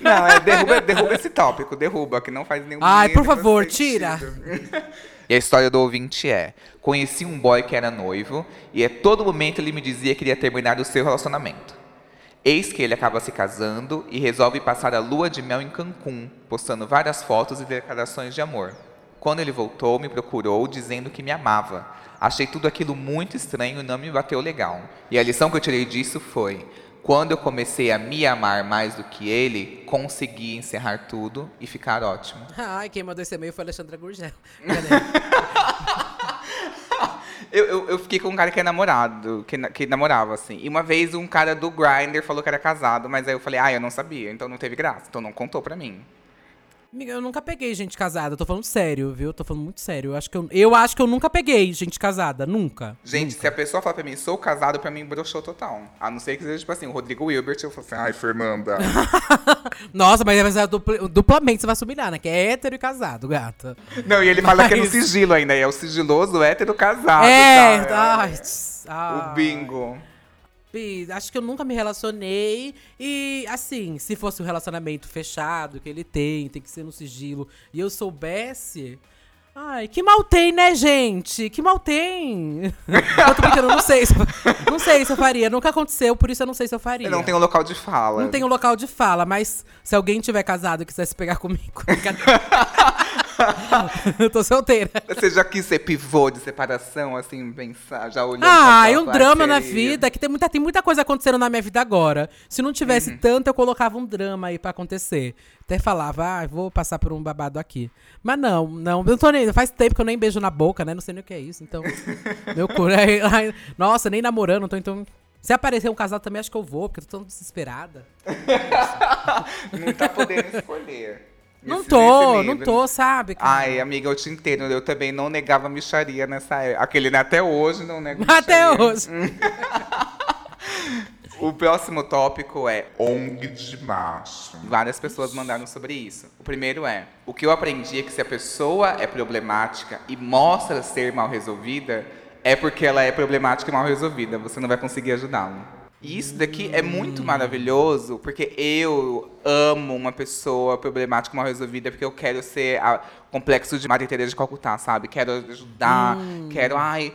Não, é derruba, derruba esse tópico, derruba, que não faz nenhum Ai, por favor, sentido. tira. E a história do ouvinte é: conheci um boy que era noivo e a todo momento ele me dizia que iria terminar o seu relacionamento. Eis que ele acaba se casando e resolve passar a lua de mel em Cancún, postando várias fotos e declarações de amor. Quando ele voltou, me procurou dizendo que me amava. Achei tudo aquilo muito estranho e não me bateu legal. E a lição que eu tirei disso foi: quando eu comecei a me amar mais do que ele, consegui encerrar tudo e ficar ótimo. Ai, quem mandou esse e-mail foi a Alexandra Gurgel. Eu, eu, eu fiquei com um cara que é namorado, que, que namorava, assim. E uma vez um cara do Grindr falou que era casado, mas aí eu falei, ah, eu não sabia, então não teve graça, então não contou pra mim. Amiga, eu nunca peguei gente casada, eu tô falando sério, viu? Eu tô falando muito sério. Eu acho que eu, eu acho que eu nunca peguei gente casada, nunca. Gente, se a pessoa falar pra mim, sou casado, pra mim broxou total. A não ser que seja, tipo assim, o Rodrigo Wilbert, eu falo assim, ai, Fernanda. Nossa, mas vai ser dupl- duplamente você vai se humilhar, né? Que é hétero e casado, gata. não, e ele fala que é no Mas- sigilo ainda, é o sigiloso hétero casado. é, tá? ai, tss, ai. O bingo. Acho que eu nunca me relacionei. E, assim, se fosse um relacionamento fechado que ele tem, tem que ser no sigilo, e eu soubesse. Ai, que mal tem, né, gente? Que mal tem. eu tô brincando, não sei. Se, não sei se eu faria. Nunca aconteceu, por isso eu não sei se eu faria. Eu não tenho local de fala. Não tem um local de fala, mas se alguém tiver casado e quiser se pegar comigo. eu tô solteira. Você já quis ser pivô de separação, assim, pensar, já olhou Ah, é um drama na vida, que tem muita, tem muita coisa acontecendo na minha vida agora. Se não tivesse Uhum. tanto, eu colocava um drama aí pra acontecer. Até falava, ah, vou passar por um babado aqui. Mas não, não, eu não tô nem. Faz tempo que eu nem beijo na boca, né? Não sei nem o que é isso. Então, meu cu. ai, ai, Nossa, nem namorando, tô então. Se aparecer um casal também, acho que eu vou, porque eu tô tão desesperada. Não tá podendo escolher. Não Nesse- tô, nesse não tô, sabe? cara? Ai, amiga, eu te entendo. Eu também não negava micharia nessa época. Aquele né, até hoje não nego Até micharia. hoje. O próximo tópico é ONG de macho. Várias pessoas mandaram sobre isso. O primeiro é: o que eu aprendi é que se a pessoa é problemática e mostra ser mal resolvida, é porque ela é problemática e mal resolvida. Você não vai conseguir ajudá-la. E isso daqui é muito maravilhoso, porque eu amo uma pessoa problemática mal resolvida, porque eu quero ser a complexo de Maria Teresa de Calcutá, sabe? Quero ajudar, quero, ai,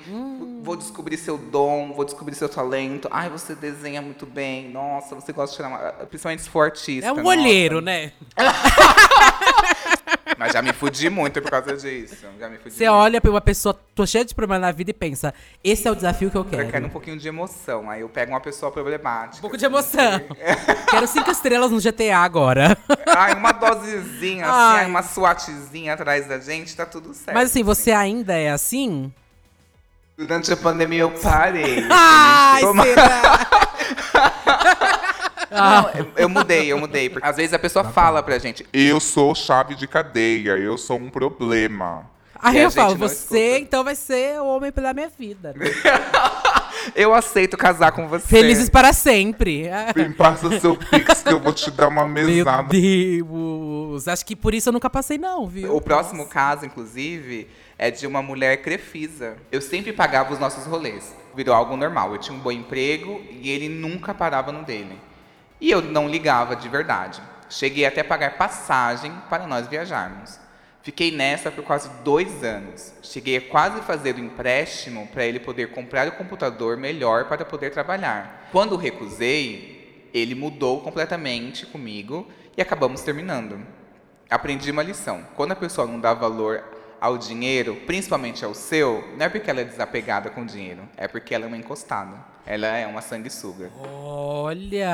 vou descobrir seu dom, vou descobrir seu talento. Ai, você desenha muito bem. Nossa, você gosta de tirar uma... Principalmente se for artista. É um olheiro, né? Mas já me fudi muito por causa disso. Já me fudi Você muito. olha pra uma pessoa, tô cheia de problema na vida e pensa, esse é o desafio que eu Eu quero. quero um pouquinho de emoção. Aí eu pego uma pessoa problemática. Um pouco de emoção. Quero cinco estrelas no GTA agora. Ai, uma dosezinha, assim, Ai. ai, uma SWATzinha atrás da gente, tá tudo certo. Mas assim, você ainda é assim? Durante a pandemia eu parei. Ai, Toma- será? Não, eu, eu mudei, eu mudei. Porque às vezes a pessoa fala pra gente. Eu sou chave de cadeia, eu sou um problema. Aí E eu falo, você escuta. então vai ser o homem pela minha vida. né? Eu aceito casar com você. Felizes para sempre. Ah, Vem, passa seu pix que eu vou te dar uma Meu mesada. Deus. Acho que por isso eu nunca passei, não, viu? O próximo caso, inclusive, é de uma mulher crefisa. Eu sempre pagava os nossos rolês. Virou algo normal. Eu tinha um bom emprego e ele nunca parava no dele. E eu não ligava de verdade. Cheguei até a pagar passagem para nós viajarmos. Fiquei nessa por quase dois anos. Cheguei a quase fazer o empréstimo para ele poder comprar o computador melhor para poder trabalhar. Quando recusei, ele mudou completamente comigo e acabamos terminando. Aprendi uma lição. Quando a pessoa não dá valor ao dinheiro, principalmente ao seu, não é porque ela é desapegada com o dinheiro, é porque ela é uma encostada. Ela é uma sanguessuga. Olha!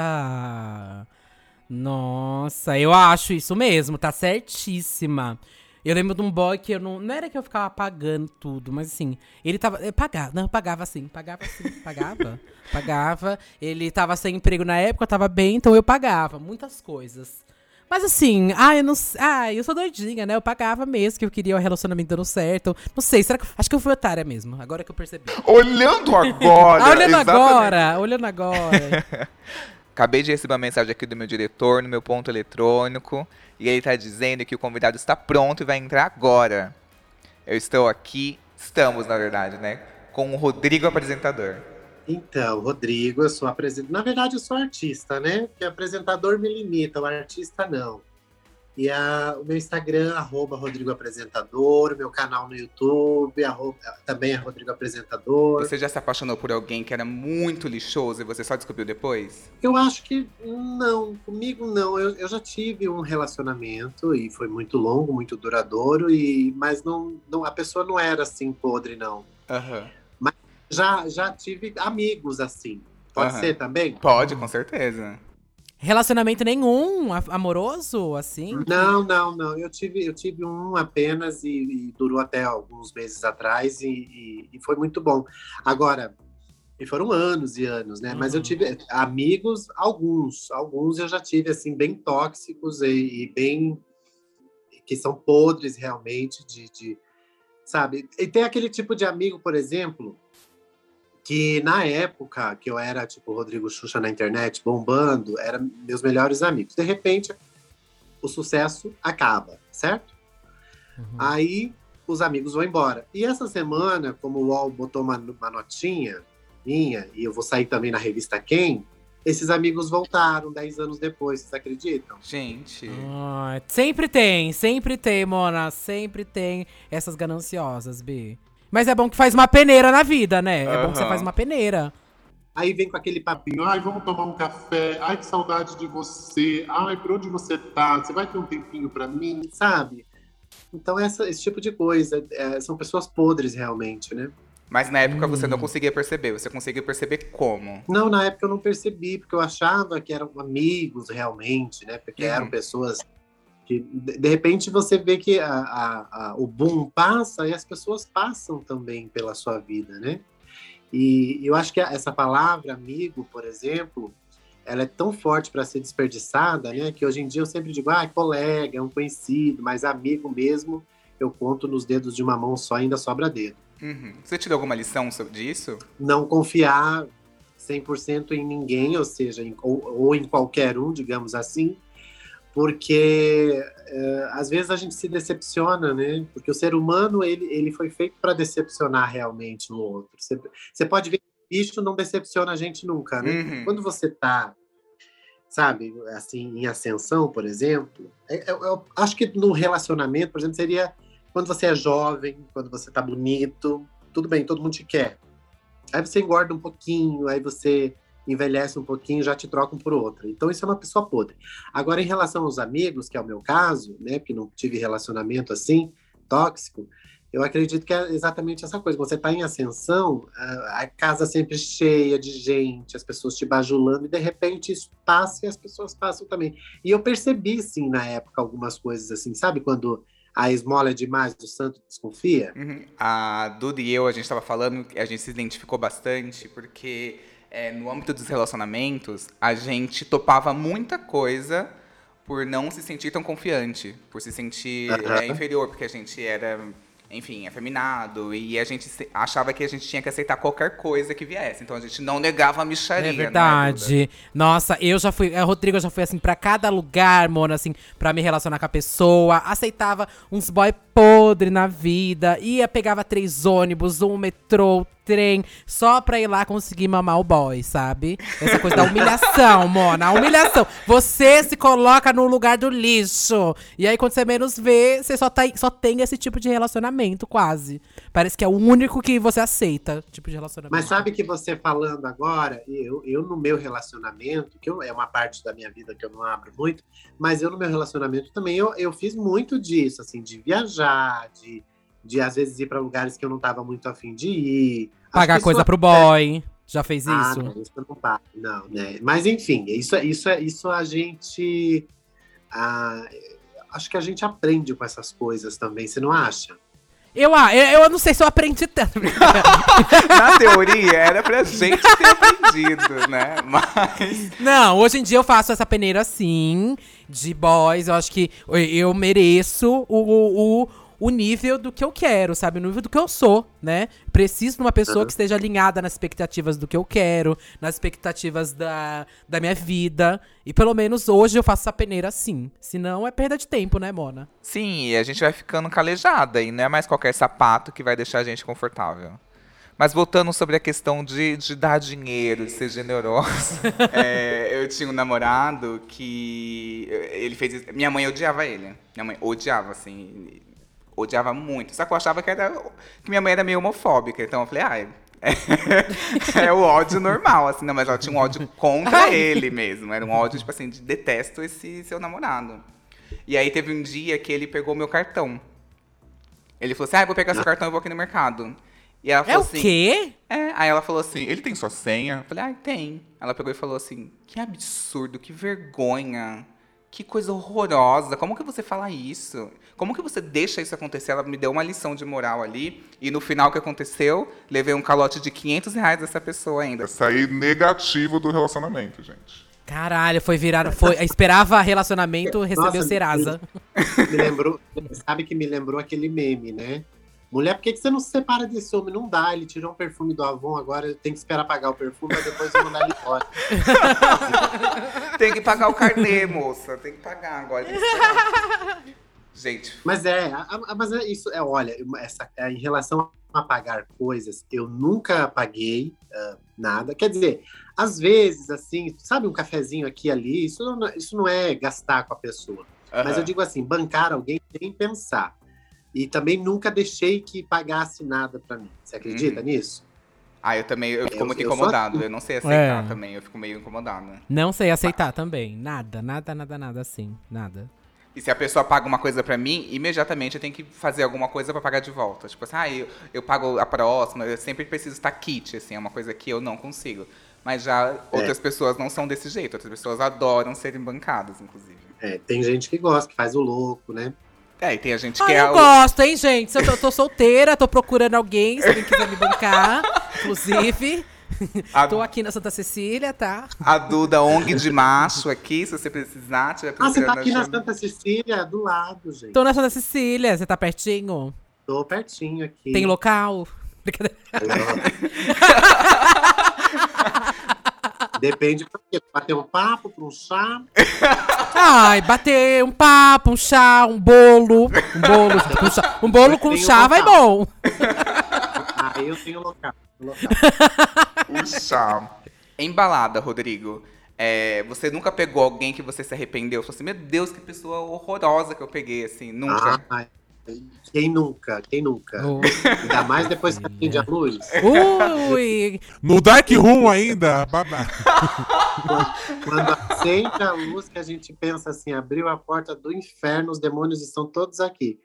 Nossa, eu acho isso mesmo, tá certíssima. Eu lembro de um boy que eu não. Não era que eu ficava pagando tudo, mas assim, ele tava. Eu pagava, não, pagava sim, pagava sim, pagava. pagava. Ele tava sem emprego na época, tava bem, então eu pagava muitas coisas. Mas assim, ah, eu não Ah, eu sou doidinha, né? Eu pagava mesmo, que eu queria o relacionamento dando certo. Não sei, será que. Acho que eu fui otária mesmo, agora que eu percebi. Olhando agora. Ah, olhando exatamente. agora, olhando agora. Acabei de receber uma mensagem aqui do meu diretor no meu ponto eletrônico e ele está dizendo que o convidado está pronto e vai entrar agora. Eu estou aqui, estamos na verdade, né? Com o Rodrigo apresentador. Então, Rodrigo, eu sou apresentador. Na verdade, eu sou artista, né? Porque apresentador me limita, o artista não. E a, o meu Instagram, arroba Rodrigo Apresentador, meu canal no YouTube, arroba, também é Rodrigo Apresentador. Você já se apaixonou por alguém que era muito lixoso e você só descobriu depois? Eu acho que não, comigo não. Eu, eu já tive um relacionamento e foi muito longo, muito duradouro, e, mas não, não, a pessoa não era assim podre, não. Aham. Já, já tive amigos assim. Pode Aham. ser também? Pode, com certeza. Relacionamento nenhum amoroso, assim? Não, não, não. Eu tive, eu tive um apenas e, e durou até alguns meses atrás e, e- e foi muito bom. Agora, e foram anos e anos, né? Mas eu Uhum. tive amigos, alguns, alguns eu já tive assim bem tóxicos e, e bem que são podres realmente de, de, sabe? E tem aquele tipo de amigo, por exemplo, que na época que eu era tipo Rodrigo Xuxa na internet, bombando, eram meus melhores amigos. De repente, o sucesso acaba, certo? Uhum. Aí os amigos vão embora. E essa semana, como o UOL botou uma, uma notinha minha, e eu vou sair também na revista Quem, esses amigos voltaram 10 anos depois, vocês acreditam? Gente. Ah, sempre tem, sempre tem, Mona. Sempre tem essas gananciosas, Bi. Mas é bom que faz uma peneira na vida, né? É bom que você faz uma peneira. Aí vem com aquele papinho, Ai, vamos tomar um café. Ai, que saudade de você. Ai, por onde você tá? Você vai ter um tempinho pra mim? sabe? Então, essa, esse tipo de coisa, é, são pessoas podres realmente, né? Mas na época você Hum. não conseguia perceber. Você conseguia perceber como? Não, na época eu não percebi, porque eu achava que eram amigos realmente, né? Porque Uhum. eram pessoas que, de repente, você vê que a, a- a- o boom passa e as pessoas passam também pela sua vida, né? E eu acho que essa palavra amigo, por exemplo, ela é tão forte para ser desperdiçada, né? Que hoje em dia eu sempre digo, ah, colega, é um conhecido, mas amigo mesmo, eu conto nos dedos de uma mão só, ainda sobra dedo. Uhum. Você tirou alguma lição sobre disso? não confiar 100% em ninguém, ou seja, em- ou, ou em qualquer um, digamos assim, porque é, às vezes a gente se decepciona, né? Porque o ser humano ele, ele foi feito para decepcionar realmente o outro. Você, você pode ver que bicho não decepciona a gente nunca, né? Uhum. Quando você tá, sabe, assim, em ascensão, por exemplo, é- eu, eu acho que no relacionamento, por exemplo, seria quando você é jovem, quando você tá bonito, tudo bem, todo mundo te quer. Aí você engorda um pouquinho, aí você envelhece um pouquinho, já te trocam por outra. Então isso é uma pessoa podre. Agora, em relação aos amigos, que é o meu caso, né, porque não tive relacionamento assim, tóxico, eu acredito que é exatamente essa coisa. Você está em ascensão, a casa sempre cheia de gente, as pessoas te bajulando, e de repente isso passa e as pessoas passam também. E eu percebi, sim, na época, algumas coisas assim, sabe? Quando a esmola é demais, o santo desconfia. Uhum. A Duda e eu, a gente estava falando, a gente se identificou bastante, porque é, no âmbito dos relacionamentos, a gente topava muita coisa por não se sentir tão confiante, por se sentir Aham. é, inferior, porque a gente era, enfim, afeminado, e a gente achava que a gente tinha que aceitar qualquer coisa que viesse. Então a gente não negava a micharia, É verdade. Nossa, eu já fui. A Rodrigo já foi assim pra cada lugar, Mona, assim, pra me relacionar com a pessoa. Aceitava uns boy podre na vida. Ia, pegava três ônibus, um metrô, trem, só pra ir lá conseguir mamar o boy, sabe? Essa coisa da humilhação, Mona. A humilhação. Você se coloca no lugar do lixo. E aí, quando você menos vê, você só, tá, só tem esse tipo de relacionamento, quase. Parece que é o único que você aceita, tipo de relacionamento. Mas sabe que você falando agora, eu, eu no meu relacionamento, que eu- é uma parte da minha vida que eu não abro muito, mas eu no meu relacionamento também, eu, eu fiz muito disso, assim, de viajar, de, de às vezes ir para lugares que eu não estava muito afim de ir. Pagar isso coisa pro boy. Já fez Ah, isso? não, isso eu não pago, não, né? Mas enfim, isso, é- isso, é- isso a gente. ah, acho que a gente aprende com essas coisas também, você não acha? Eu, ah, eu, eu não sei se eu aprendi tanto. Na teoria, era pra gente ter aprendido, né? Mas. não, hoje em dia eu faço essa peneira assim, de boys. Eu acho que eu- eu mereço o, o, o, o nível do que eu quero, sabe? O nível do que eu sou, né? Preciso de uma pessoa Uhum. que esteja alinhada nas expectativas do que eu quero, nas expectativas da, da minha vida. E pelo menos hoje eu faço essa peneira assim. Senão é perda de tempo, né, Mona? Sim, e a gente vai ficando calejada, e não é mais qualquer sapato que vai deixar a gente confortável. Mas voltando sobre a questão de, de dar dinheiro, de ser generoso. É, eu tinha um namorado que ele fez. Minha mãe odiava ele. Minha mãe odiava, assim. Odiava muito. Só que eu achava que, era, que minha mãe era meio homofóbica. Então eu falei, ah, é, é o ódio normal, assim, não, mas ela tinha um ódio contra ele mesmo. Era um ódio, tipo assim, de detesto esse seu namorado. E aí teve um dia que ele pegou meu cartão. Ele falou assim: Ah, vou pegar seu cartão e vou aqui no mercado. E ela É falou o assim. quê? É, aí ela falou assim, Ele tem sua senha? eu falei, ah, tem. Ela pegou e falou assim, que absurdo, que vergonha, que coisa horrorosa, como que você fala isso? Como que você deixa isso acontecer? Ela me deu uma lição de moral ali, e no final o que aconteceu, levei um calote de 500 reais dessa pessoa ainda. É sair negativo do relacionamento, gente. Caralho, foi virar. Foi, esperava relacionamento, recebeu Nossa, Serasa. Me lembrou, sabe que me lembrou aquele meme, né? Mulher, por que, que você não se separa desse homem? Não dá, ele tirou um perfume do Avon, agora tem que esperar pagar o perfume, mas depois eu mandar ele embora. Tem que pagar o carnê, moça, tem que pagar agora. tem que. Gente, Mas é, a- a- mas é isso, é, olha, essa, é, em relação a pagar coisas, eu nunca paguei ah, nada. Quer dizer, às vezes, assim, sabe, um cafezinho aqui e ali, isso não, isso não é gastar com a pessoa. Mas aham. eu digo assim, bancar alguém sem pensar. E também nunca deixei que pagasse nada pra mim. Você acredita Uhum. nisso? Ah, eu também, eu fico Eu- muito eu incomodado, assim. eu não sei aceitar É. também, eu fico meio incomodado. Não sei aceitar também. Nada, nada, nada, nada assim. Nada. E se a pessoa paga uma coisa pra mim, imediatamente eu tenho que fazer alguma coisa pra pagar de volta. Tipo assim, ah, eu, eu pago a próxima, eu sempre preciso estar kit, assim, é uma coisa que eu não consigo. Mas já outras pessoas não são desse jeito, outras pessoas adoram serem bancadas, inclusive. É, tem gente que gosta, que faz o louco, né? É, e tem a gente Ah, que é eu o- gosto, hein, gente? Se eu tô, tô solteira, tô procurando alguém, se alguém quiser me bancar. Inclusive, a, tô aqui na Santa Cecília, tá? a Duda ONG de macho aqui, se você precisar, tiver Ah, você tá aqui na. Santa Cecília, do lado, gente. Tô na Santa Cecília, você tá pertinho? Tô pertinho aqui. Tem local? Brincadeira. Depende pra quê? Bater um papo, pra um chá. Ai, bater um papo, um chá, um bolo. Um bolo com chá. Um bolo com chá um vai bom. Ah, eu tenho local. local. Puxa. Embalada, Rodrigo. É, você nunca pegou alguém que você se arrependeu? Falou assim, meu Deus, que pessoa horrorosa que eu peguei, assim, nunca. Ai, quem nunca? Quem nunca? Oh. Ainda mais depois que acende a luz. Ui, No Dark Room ainda. Quando acende a luz, que a gente pensa assim, abriu a porta do inferno, os demônios estão todos aqui.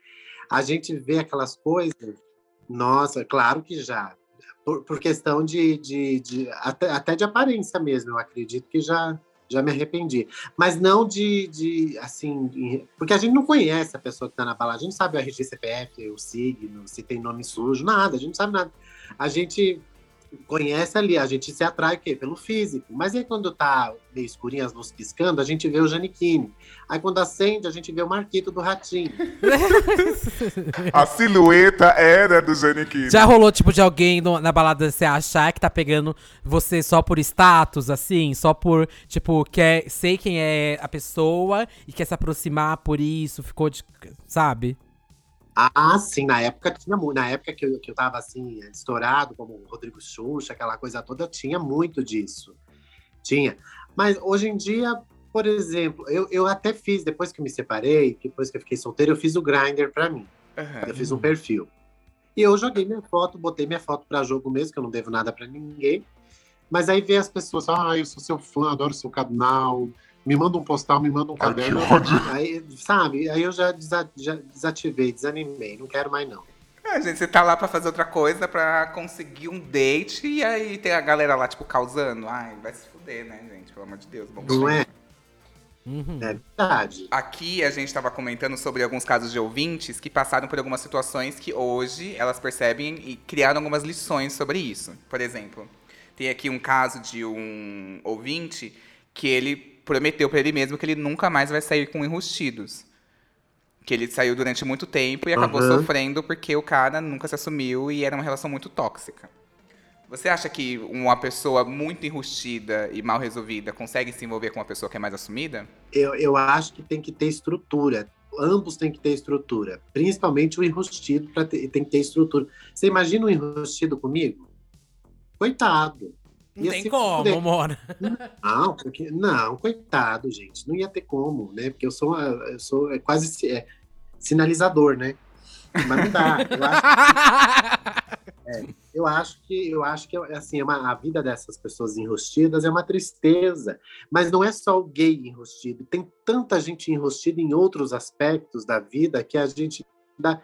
A gente vê aquelas coisas, nossa, claro que já. Por, por questão de, de, de- até, até de aparência mesmo, eu acredito que já, já me arrependi. Mas não de, de assim, porque a gente não conhece a pessoa que está na balada, a gente não sabe o RG CPF, o signo, se tem nome sujo, nada, a gente não sabe nada. A gente conhece ali, a gente se atrai o quê? Pelo físico. Mas aí quando tá meio escurinho, as luzes piscando, a gente vê o Janequine. Aí quando acende, a gente vê o Marquito do Ratinho. A silhueta era do Janequine. Já rolou, tipo, de alguém no- na balada você achar que tá pegando você só por status, assim? Só por, tipo, quer, sei quem é a pessoa e quer se aproximar por isso, ficou de. Sabe? Ah, sim, na época tinha muito. Na época que eu, que eu tava assim, estourado, como o Rodrigo Xuxa, aquela coisa toda, tinha muito disso. Tinha. Mas hoje em dia, por exemplo, eu, eu até fiz, depois que me separei, depois que eu fiquei solteiro, eu fiz o Grindr pra mim. Aham. Eu fiz um perfil. E eu joguei minha foto, botei minha foto pra jogo mesmo, que eu não devo nada pra ninguém. Mas aí vê as pessoas, ah, eu sou seu fã, adoro seu canal, me manda um postal, me manda um Ai, que caderno. Aí, sabe, aí eu já, desa- já desativei, desanimei, não quero mais não. É, gente, você tá lá pra fazer outra coisa, pra conseguir um date, e aí tem a galera lá, tipo, causando. Ai, vai se fuder, né, gente? Pelo amor de Deus. Vamos Não é? Uhum. É verdade. Aqui a gente estava comentando sobre alguns casos de ouvintes que passaram por algumas situações que hoje elas percebem e criaram algumas lições sobre isso. Por exemplo, tem aqui um caso de um ouvinte que ele prometeu para ele mesmo que ele nunca mais vai sair com enrustidos. Que ele saiu durante muito tempo e acabou Aham. sofrendo porque o cara nunca se assumiu e era uma relação muito tóxica. Você acha que uma pessoa muito enrustida e mal resolvida consegue se envolver com uma pessoa que é mais assumida? Eu, eu acho que tem que ter estrutura. Ambos têm que ter estrutura. Principalmente o enrustido ter- tem que ter estrutura. Você imagina um enrustido comigo? coitado. Não Ia tem como, fuder. Mona. Não, porque, não, coitado, gente. Não ia ter como, né? Porque eu sou, eu sou é quase é, sinalizador, né? Mas não dá. Eu acho, eu acho que, eu acho que assim, é uma- a vida dessas pessoas enrostidas é uma tristeza. Mas não é só o gay enrostido. Tem tanta gente enrostida em outros aspectos da vida que a gente dá,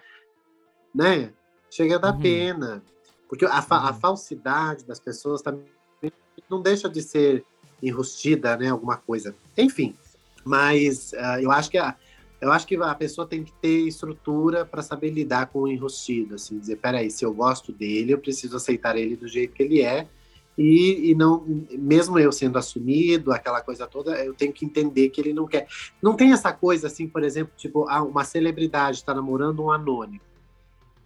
né? Chega a dar Uhum. pena. Porque a, fa- a Uhum. falsidade das pessoas também não deixa de ser enrustida, né? Alguma coisa. Enfim, mas ah, eu acho que a, eu acho que a pessoa tem que ter estrutura para saber lidar com o enrustido, assim, dizer, peraí, se eu gosto dele, eu preciso aceitar ele do jeito que ele é. E, e não, mesmo eu sendo assumido, aquela coisa toda, eu tenho que entender que ele não quer. Não tem essa coisa assim, por exemplo, tipo, ah, uma celebridade está namorando um anônimo.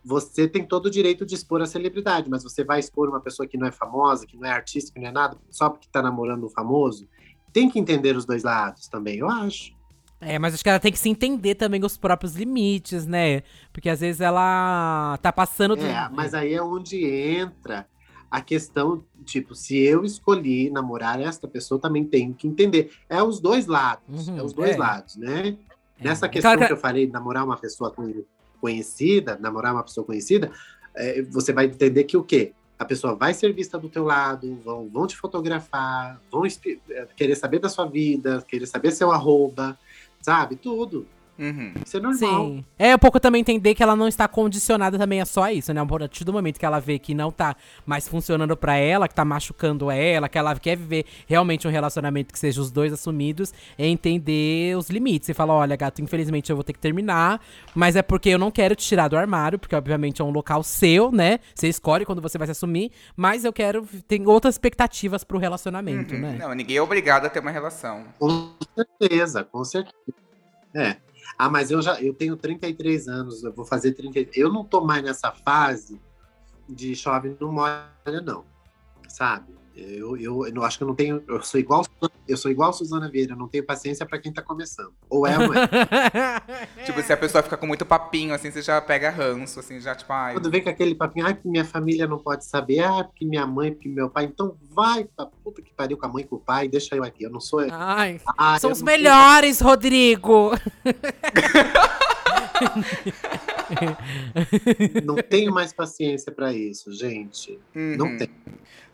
Você tem todo o direito de expor a celebridade, mas você vai expor uma pessoa que não é famosa, que não é artista, que não é nada, só porque está namorando um famoso. Tem que entender os dois lados também, eu acho. É, mas acho que ela tem que se entender também os próprios limites, né? Porque às vezes ela tá passando do. É, mas aí é onde entra a questão, tipo, se eu escolhi namorar esta pessoa, também tenho que entender. É os dois lados, Uhum, é os dois é. lados, né? É. Nessa questão claro que- que eu falei, de namorar uma pessoa conhe- conhecida, namorar uma pessoa conhecida, é, você vai entender que o quê? A pessoa vai ser vista do teu lado, vão, vão te fotografar, vão é, querer saber da sua vida, querer saber seu arroba, sabe? Tudo. Uhum. Isso é normal. Sim. É um pouco também entender que ela não está condicionada também a só isso, né? A partir do momento que ela vê que não tá mais funcionando pra ela, que tá machucando ela, que ela quer viver realmente um relacionamento que seja os dois assumidos, é entender os limites. E falar, olha, gato, infelizmente eu vou ter que terminar, mas é porque eu não quero te tirar do armário, porque obviamente é um local seu, né? Você escolhe quando você vai se assumir, mas eu quero ter outras expectativas pro relacionamento, Uhum. né? Não, ninguém é obrigado a ter uma relação. Com certeza, com certeza. É. Ah, mas eu já eu tenho 33 anos, eu vou fazer 30. Eu não tô mais nessa fase de chove não molha, não. Sabe? Eu, eu, eu não acho que eu não tenho. Eu sou igual eu sou igual Suzana Vieira, eu não tenho paciência para quem tá começando. Ou é ou é. Tipo, se a pessoa fica com muito papinho, assim, você já pega ranço, assim, já, tipo, ai. Quando vem com aquele papinho, ai, porque minha família não pode saber, ah, porque minha mãe, porque meu pai, então vai pra puta que pariu com a mãe e com o pai, deixa eu aqui. Eu não sou. Ai, Ah, são os não tenho melhores, Rodrigo! Não tenho mais paciência para isso, gente. Não Uhum.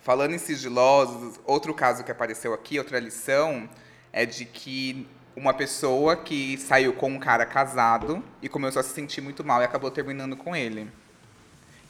Falando em sigilosos, outro caso que apareceu aqui, outra lição, é de que uma pessoa que saiu com um cara casado e começou a se sentir muito mal e acabou terminando com ele.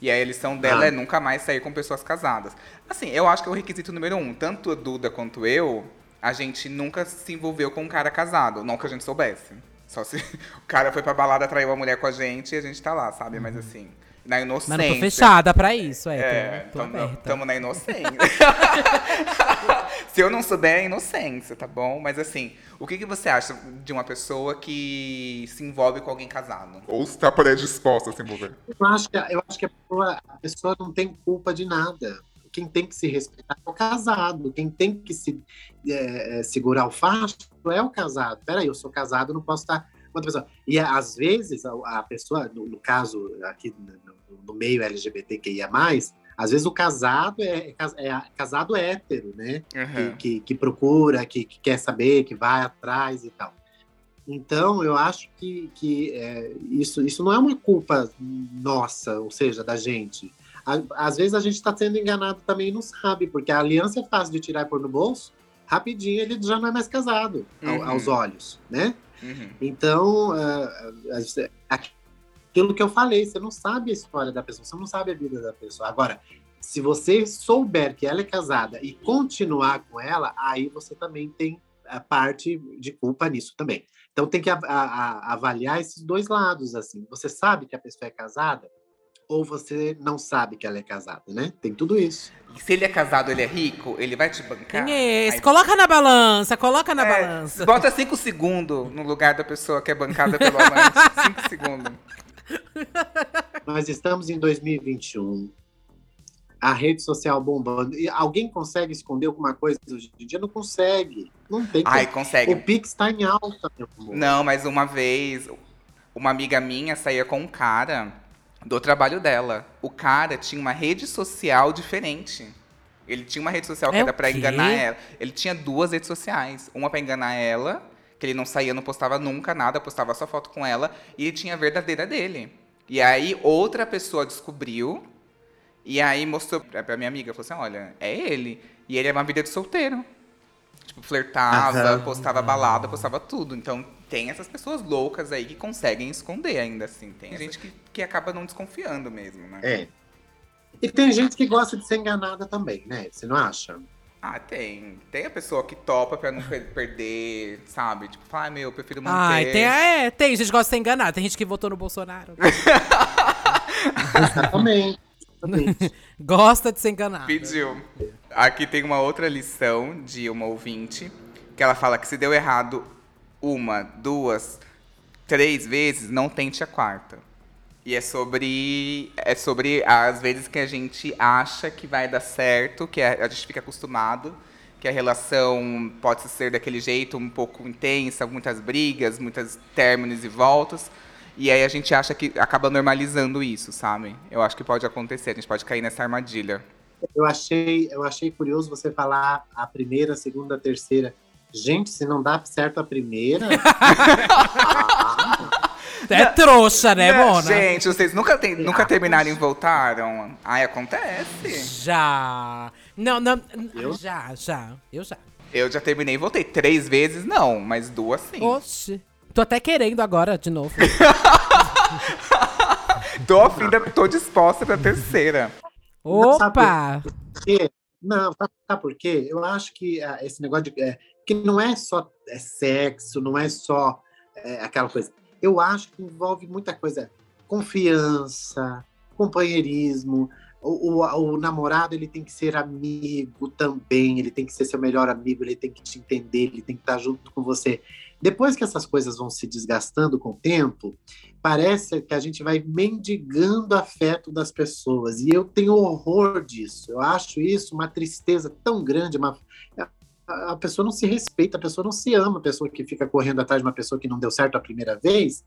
E aí a lição dela Ah. é nunca mais sair com pessoas casadas. Assim, eu acho que é o requisito número um. Tanto a Duda quanto eu, a gente nunca se envolveu com um cara casado. Não que a gente soubesse. Só se o cara foi pra balada, traiu a mulher com a gente e a gente tá lá, sabe? Mas assim, na inocência. Mas não tô fechada pra isso, é. É, tô, tô aberta. estamos na inocência. Se eu não souber, é inocência, tá bom? Mas assim, o que, que você acha de uma pessoa que se envolve com alguém casado? Ou se tá predisposta a se envolver. Eu acho que, eu acho que a, pessoa, a pessoa não tem culpa de nada. Quem tem que se respeitar é o casado. Quem tem que se é, é, segurar o facho é o casado. Peraí, eu sou casado, não posso estar com outra pessoa. E às vezes a, a pessoa, no, no caso aqui no, no meio LGBTQIA, às vezes o casado é, é é casado hétero, né? que, Uhum. que, que procura, que, que quer saber, que vai atrás e tal. Então, eu acho que, que é, isso, isso não é uma culpa nossa, ou seja, da gente. À- Às vezes a gente está sendo enganado também e não sabe, porque a aliança é fácil de tirar e pôr no bolso, rapidinho ele já não é mais casado ao- Uhum. aos olhos, né? Uhum. Então, ah, aquilo que eu falei, você não sabe a história da pessoa, você não sabe a vida da pessoa. Agora, se você souber que ela é casada e continuar com ela, aí você também tem a parte de culpa nisso também. Então tem que a- a- a- avaliar esses dois lados, assim. Você sabe que a pessoa é casada ou você não sabe que ela é casada, né? Tem tudo isso. E se ele é casado, ele é rico, ele vai te bancar? Quem é esse? Aí- Coloca na balança, coloca na É, balança. Bota cinco segundos no lugar da pessoa que é bancada pelo amante. Cinco segundos. Nós estamos em 2021. A rede social bombando. E alguém consegue esconder alguma coisa hoje em dia? Não consegue. Não tem Ai, como. consegue. O Pix está em alta, meu amor. Não, mas uma vez, uma amiga minha saía com um cara do trabalho dela. O cara tinha uma rede social diferente. Ele tinha uma rede social que É era quê? enganar ela. Ele tinha duas redes sociais. Uma pra enganar ela, que ele não saía, não postava nunca nada, postava só foto com ela. E ele tinha a verdadeira dele. E aí outra pessoa descobriu. E aí mostrou pra, pra minha amiga, falou assim, olha, é ele. E ele é uma vida de solteiro. Tipo, flertava, Aham. postava balada, postava tudo. Então tem essas pessoas loucas aí que conseguem esconder ainda assim. Tem gente que, que acaba não desconfiando mesmo, né? É. E tem gente que gosta de ser enganada também, né? Você não acha? Ah, tem. Tem a pessoa que topa pra não per- perder, sabe? Tipo, fala, ah, meu, eu prefiro manter. Ai, tem, é, tem gente que gosta de ser enganada. Tem gente que votou no Bolsonaro. Exatamente. Exatamente. gosta de ser enganada. Pediu. Aqui tem uma outra lição de uma ouvinte, que ela fala que se deu errado uma, duas, três vezes, não tente a quarta. E é sobre é sobre as vezes que a gente acha que vai dar certo, que a, a gente fica acostumado, que a relação pode ser daquele jeito, um pouco intensa, muitas brigas, muitas términos e voltas. E aí a gente acha que acaba normalizando isso, sabe? Eu acho que pode acontecer, a gente pode cair nessa armadilha. Eu achei, eu achei curioso você falar a primeira, a segunda, a terceira. Gente, se não dá certo a primeira. ah, É trouxa, né, Não, Mona? Gente, vocês nunca, tem, nunca terminaram e voltaram? Ai, acontece. Já. Não, não. Eu? Já, já. Eu já. Eu já terminei e voltei. Três vezes, não, mas duas sim. Oxi. Tô até querendo agora de novo. Tô afim, da- tô disposta pra terceira. Opa! não, sabe, sabe por quê? Eu acho que ah, esse negócio de. é, que não é só é, sexo, não é só é, aquela coisa. Eu acho que envolve muita coisa. Confiança, companheirismo. O, o, o namorado ele tem que ser amigo também, ele tem que ser seu melhor amigo, ele tem que te entender, ele tem que estar junto com você. Depois que essas coisas vão se desgastando com o tempo, parece que a gente vai mendigando afeto das pessoas. E eu tenho horror disso. Eu acho isso uma tristeza tão grande. Uma... A pessoa não se respeita, a pessoa não se ama, a pessoa que fica correndo atrás de uma pessoa que não deu certo a primeira vez,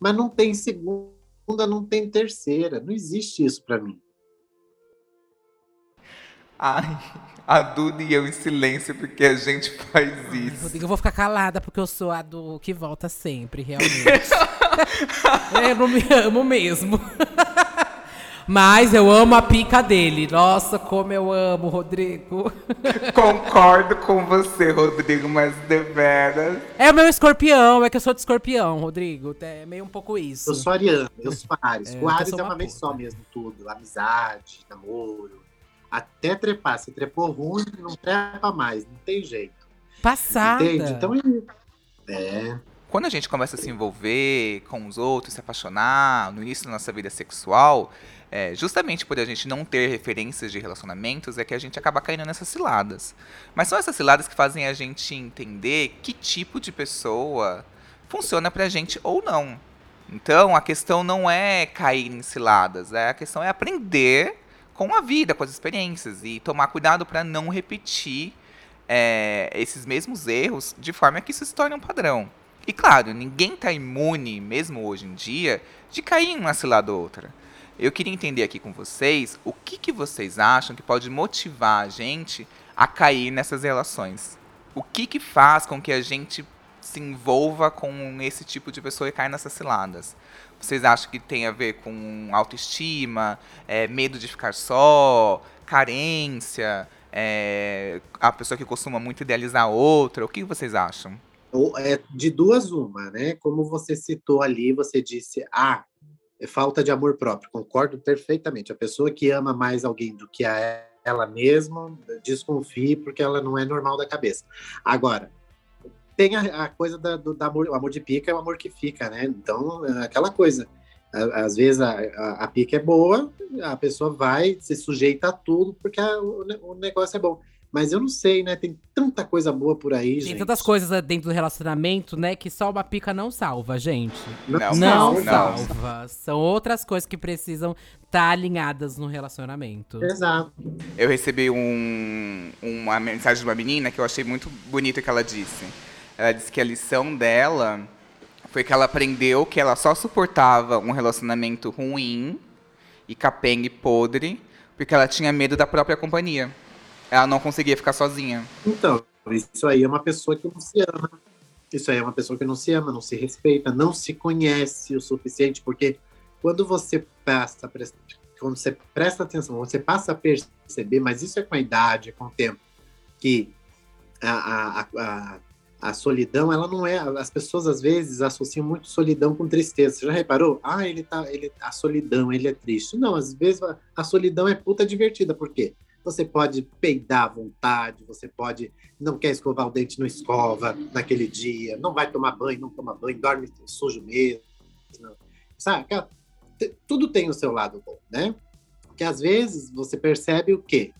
mas não tem segunda, não tem terceira. Não existe isso para mim. Ai, a Duda e eu em silêncio porque a gente faz isso. Rodrigo, eu vou ficar calada porque eu sou a do que volta sempre, realmente. eu não me amo mesmo. Mas eu amo a pica dele. Nossa, como eu amo, Rodrigo. Concordo com você, Rodrigo, mas deveras. É o meu escorpião, é que eu sou de escorpião, Rodrigo. É meio um pouco isso. Eu sou ariano, eu sou Ares. É, eu Ares é uma uma vez só mesmo tudo. Amizade, namoro. Até trepar. Se trepou ruim, não trepa mais. Não tem jeito. Passada. Entende? Então é. É. Quando a gente começa a se envolver com os outros, se apaixonar no início da nossa vida sexual, é, justamente por a gente não ter referências de relacionamentos, é que a gente acaba caindo nessas ciladas. Mas são essas ciladas que fazem a gente entender que tipo de pessoa funciona pra gente ou não. Então, a questão não é cair em ciladas, é, a questão é aprender com a vida, com as experiências e tomar cuidado para não repetir é, esses mesmos erros de forma que isso se torne um padrão. E claro, ninguém está imune, mesmo hoje em dia, de cair em uma cilada ou outra. Eu queria entender aqui com vocês o que, que vocês acham que pode motivar a gente a cair nessas relações. O que, que faz com que a gente se envolva com esse tipo de pessoa e caia nessas ciladas? Vocês acham que tem a ver com autoestima, é, medo de ficar só, carência, é, a pessoa que costuma muito idealizar outra? O que vocês acham? É de duas uma, né? Como você citou ali, você disse, ah, falta de amor próprio. Concordo perfeitamente. A pessoa que ama mais alguém do que a ela mesma, desconfie porque ela não é normal da cabeça. Agora, tem a, a coisa da, do da amor, o amor de pica é o amor que fica, né? Então, é aquela coisa. Às vezes a, a, a pica é boa, a pessoa vai, se sujeita a tudo porque o, o negócio é bom. Mas eu não sei, né? Tem tanta coisa boa por aí, Tem gente. tantas coisas dentro do relacionamento, né, que só uma pica não salva, gente. Não, Não, não, não. salva. São outras coisas que precisam estar alinhadas no relacionamento. Exato. Eu recebi um- uma mensagem de uma menina que eu achei muito bonita que ela disse. Ela disse que a lição dela foi que ela aprendeu que ela só suportava um relacionamento ruim e capenga e podre porque ela tinha medo da própria companhia. Ela não conseguia ficar sozinha. Então, isso aí é uma pessoa que não se ama. Isso aí é uma pessoa que não se ama, não se respeita, não se conhece o suficiente, porque quando você passa, quando você presta atenção, você passa a perceber, mas isso é com a idade, é com o tempo, que a, a, a, a solidão, ela não é. As pessoas às vezes associam muito solidão com tristeza. Você já reparou? Ah, ele tá. Ele, a solidão, ele é triste. Não, às vezes a, solidão é puta divertida. Por quê? Você pode peidar à vontade, você pode não quer escovar o dente, não escova naquele dia, não vai tomar banho, não toma banho, dorme sujo mesmo. Sabe? Tudo tem o seu lado bom, né? Que às vezes você percebe o quê?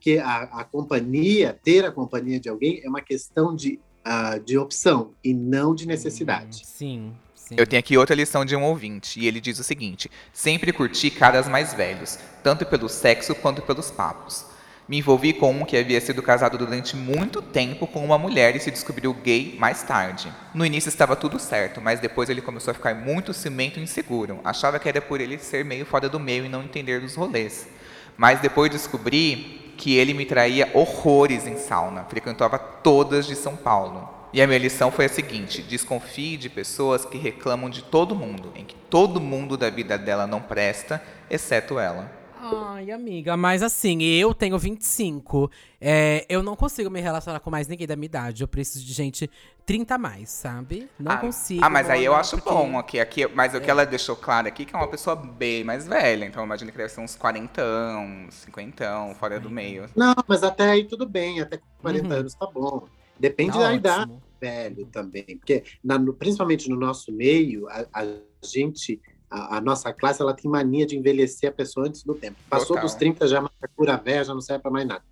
Que a, a companhia, ter a companhia de alguém é uma questão de, uh, de opção e não de necessidade. Sim. Sim. Eu tenho aqui outra lição de um ouvinte, e ele diz o seguinte: sempre curti caras mais velhos, tanto pelo sexo quanto pelos papos. Me envolvi com um que havia sido casado durante muito tempo com uma mulher e se descobriu gay mais tarde. No início estava tudo certo, mas depois ele começou a ficar muito cimento e inseguro. Achava que era por ele ser meio fora do meio e não entender dos rolês. Mas depois descobri que ele me traía horrores em sauna. Frequentava todas de São Paulo. E a minha lição foi a seguinte: desconfie de pessoas que reclamam de todo mundo, em que todo mundo da vida dela não presta, exceto ela. Ai, amiga, mas assim, eu tenho 25. É, eu não consigo me relacionar com mais ninguém da minha idade. Eu preciso de gente 30 a mais, sabe? Não ah, consigo. Ah, mas aí eu acho porque... bom aqui, aqui. Mas o que ela deixou claro aqui é que é uma pessoa bem mais velha. Então eu imagino que deve ser uns 40 anos, 50 fora do meio. Não, mas até aí tudo bem, até 40 uhum. anos tá bom. Depende tá da ótimo. idade velho também. Porque, na, no, principalmente no nosso meio, a, a gente, a, a, nossa classe, ela tem mania de envelhecer a pessoa antes do tempo. Passou Total. dos 30, já é uma cura velha, já não serve para mais nada.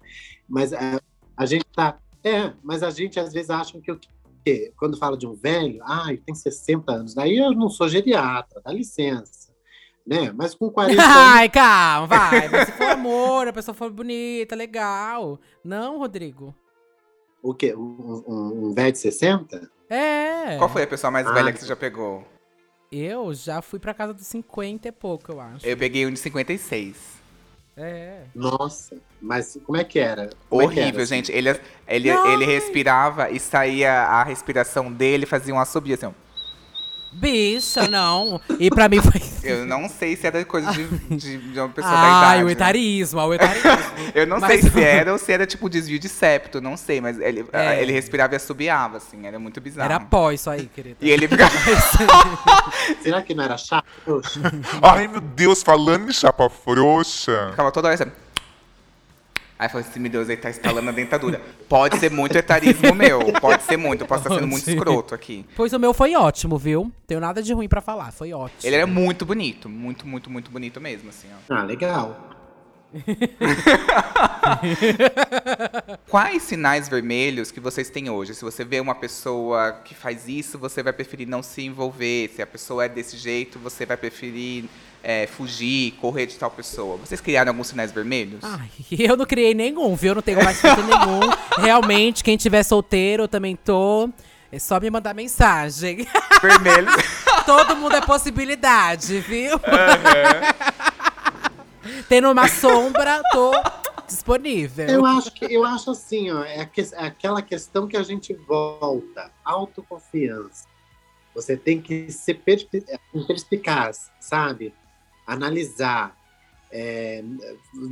Mas a, a gente tá. É, mas a gente às vezes acha que o que quando fala de um velho, ah, tem 60 anos, daí eu não sou geriatra, dá licença. Né? Mas com 40 anos. Ai, calma, vai. Mas se for amor, a pessoa for bonita, legal. Não, Rodrigo. O quê? Um, um, um velho de 60? É. Qual foi a pessoa mais ah, velha que você já pegou? Eu já fui pra casa dos 50 e pouco, eu acho. Eu peguei um de 56. É. Nossa, mas como é que era? Como Horrível, é que era, assim? gente. Ele, ele, ele respirava e saía a respiração dele, fazia um assobio assim, ó. Bicha, não. E pra mim foi. Eu não sei se era coisa de, de, de uma pessoa Ai, da idade. Ai, o etarismo, o etarismo. eu não mas... sei se era ou se era tipo desvio de septo, não sei, mas ele, é. ele respirava e assobiava, assim, era muito bizarro. Era pó isso aí, querido. E ele ficava. Será que não era chapa frouxa? Ai, meu Deus, falando em chapa frouxa. Ficava toda hora assim. Aí eu falei assim, meu Deus, ele tá instalando a dentadura. Pode ser muito etarismo meu, pode ser muito, eu posso estar sendo muito escroto aqui. Pois o meu foi ótimo, viu? Tenho nada de ruim para falar, foi ótimo. Ele era muito bonito, muito, muito, muito bonito mesmo, assim, ó. Ah, legal. Quais sinais vermelhos que vocês têm hoje? Se você vê uma pessoa que faz isso, você vai preferir não se envolver. Se a pessoa é desse jeito, você vai preferir é, fugir, correr de tal pessoa. Vocês criaram alguns sinais vermelhos? Ai, eu não criei nenhum, viu? Eu não tenho mais nenhum. Realmente, quem tiver solteiro, eu também tô. É só me mandar mensagem. Vermelho. Todo mundo é possibilidade, viu? Uhum. Tendo uma sombra, tô disponível. Eu acho que eu acho assim, ó, é, que, é aquela questão que a gente volta, autoconfiança. Você tem que ser perspicaz, sabe? Analisar, é,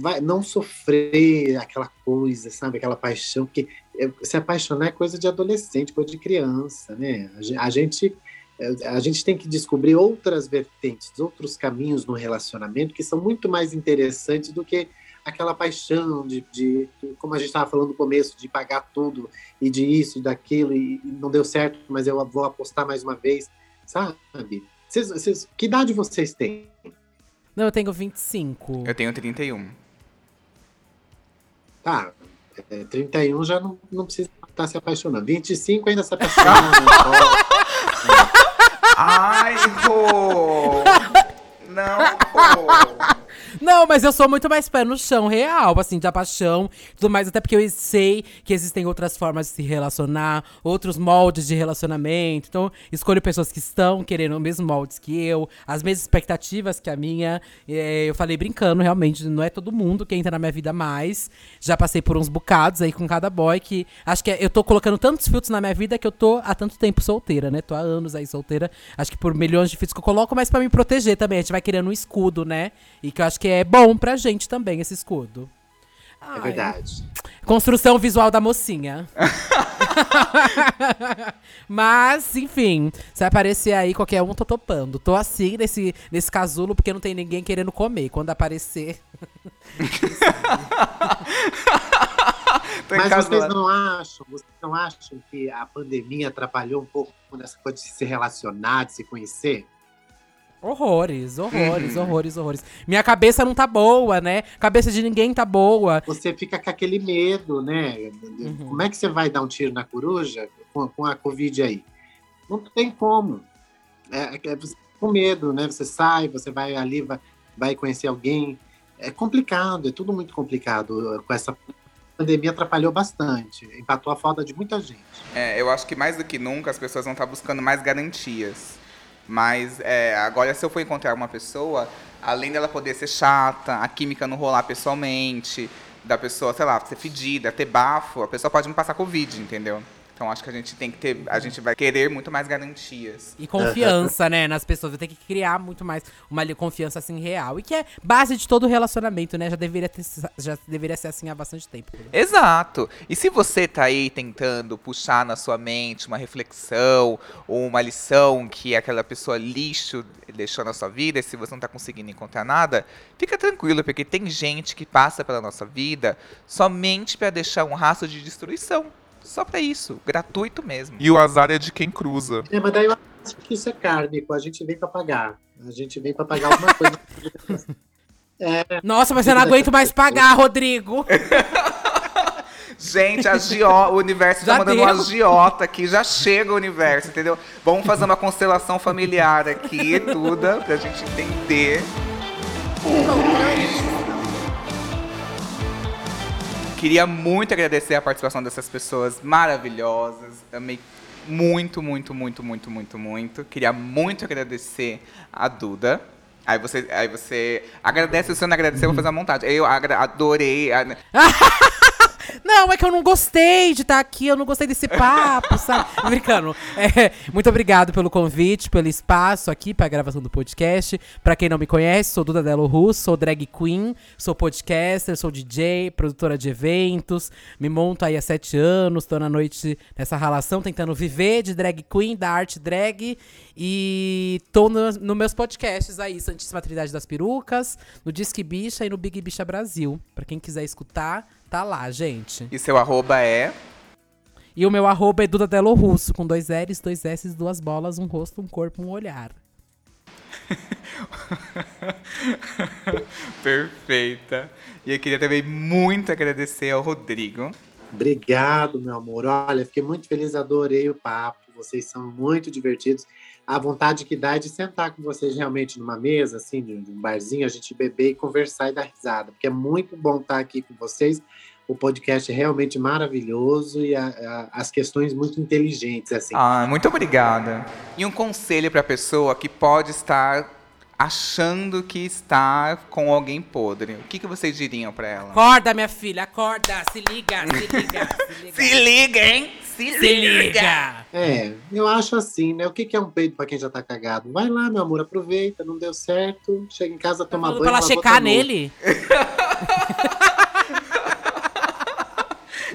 vai, não sofrer aquela coisa, sabe? Aquela paixão, que é, se apaixonar é coisa de adolescente, coisa de criança, né? A gente é, a gente tem que descobrir outras vertentes, outros caminhos no relacionamento que são muito mais interessantes do que aquela paixão de, de como a gente estava falando no começo, de pagar tudo e de isso e daquilo e, não deu certo, mas eu vou apostar mais uma vez, sabe? Cês, cês, que idade vocês têm? Não, eu tenho 25. Eu tenho 31. Tá, é, 31 já não, não precisa estar se apaixonando. 25 ainda se apaixona. Ai, vô! Não, pô! Não, mas eu sou muito mais pé no chão real, assim, da paixão tudo mais. Até porque eu sei que existem outras formas de se relacionar, outros moldes de relacionamento. Então, escolho pessoas que estão querendo os mesmos moldes que eu, as mesmas expectativas que a minha. É, eu falei brincando, realmente, não é todo mundo que entra na minha vida mais. Já passei por uns bocados aí com cada boy que acho que é, eu tô colocando tantos filtros na minha vida que eu tô há tanto tempo solteira, né? Tô há anos aí solteira. Acho que por milhões de filtros que eu coloco, mas pra me proteger também. A gente vai querendo um escudo, né? E que eu acho que é bom pra gente também, esse escudo. É Ai, verdade. Construção visual da mocinha. Mas, enfim, se aparecer aí qualquer um, tô topando. Tô assim nesse, nesse casulo porque não tem ninguém querendo comer. Quando aparecer. Mas vocês não acham, vocês não acham que a pandemia atrapalhou um pouco nessa coisa de se relacionar, de se conhecer? Horrores, horrores, Uhum. horrores, horrores. Minha cabeça não tá boa, né? Cabeça de ninguém tá boa. Você fica com aquele medo, né? Uhum. Como é que você vai dar um tiro na coruja com, com a Covid aí? Não tem como. É, é você fica com medo, né? Você sai, você vai ali, vai, vai conhecer alguém. É complicado, é tudo muito complicado. Com essa pandemia atrapalhou bastante, empatou a falta de muita gente. É, eu acho que mais do que nunca as pessoas vão estar buscando mais garantias. Mas é, agora, se eu for encontrar uma pessoa, além dela poder ser chata, a química não rolar pessoalmente, da pessoa, sei lá, ser fedida, ter bafo, a pessoa pode me passar Covid, entendeu? Então acho que a gente tem que ter. A gente vai querer muito mais garantias. E confiança, né, nas pessoas. Eu tenho que criar muito mais uma confiança, assim, real. E que é base de todo relacionamento, né? Já deveria, ter, já deveria ser assim há bastante tempo. Exato. E se você tá aí tentando puxar na sua mente uma reflexão ou uma lição que aquela pessoa lixo deixou na sua vida, e se você não tá conseguindo encontrar nada, fica tranquilo, porque tem gente que passa pela nossa vida somente para deixar um rastro de destruição. Só pra isso, gratuito mesmo. E o azar é de quem cruza. É, mas daí eu acho que isso é kármico, a gente vem para pagar. A gente vem para pagar alguma coisa. Nossa, mas eu não aguento mais pagar, Rodrigo. Gente, a Gio- o universo Já tá mandando deu. uma agiota aqui, já chega o universo, entendeu? Vamos fazer uma constelação familiar aqui, tudo, pra gente entender. Queria muito agradecer a participação dessas pessoas maravilhosas. Amei muito, muito, muito, muito, muito, muito. Queria muito agradecer a Duda. Aí você, aí você agradece, se você não agradecer, eu vou fazer a montagem. Eu adorei. a- Não, é que eu não gostei de estar aqui, eu não gostei desse papo, sabe? Tô Brincando. É, muito obrigado pelo convite, pelo espaço aqui pra gravação do podcast. Pra quem não me conhece, sou Duda Delo Russo, sou drag queen, sou podcaster, sou DJ, produtora de eventos. Me monto aí há sete anos, tô na noite nessa relação, tentando viver de drag queen, da arte drag. E tô nos no meus podcasts aí, Santíssima Trindade das Perucas, no Disque Bicha e no Big Bicha Brasil. Pra quem quiser escutar, tá lá, gente. E seu arroba é. E o meu arroba é Duda Delo Russo, com dois L's, dois S's, duas bolas, um rosto, um corpo, um olhar. Perfeita. E eu queria também muito agradecer ao Rodrigo. Obrigado, meu amor. Olha, fiquei muito feliz, adorei o papo. Vocês são muito divertidos. A vontade que dá é de sentar com vocês realmente numa mesa, assim, de um barzinho, a gente beber e conversar e dar risada, porque é muito bom estar aqui com vocês. O podcast é realmente maravilhoso e a- a- as questões muito inteligentes, assim. Ah, muito obrigada. E um conselho pra pessoa que pode estar achando que está com alguém podre. O que, que vocês diriam pra ela? Acorda, minha filha, acorda! Se liga, se liga, se liga. Se liga, hein? Se, Se liga! É, eu acho assim, né? O que que é um peido pra quem já tá cagado? Vai lá, meu amor, aproveita, não deu certo, chega em casa, toma Falando banho. pra ela checar nele?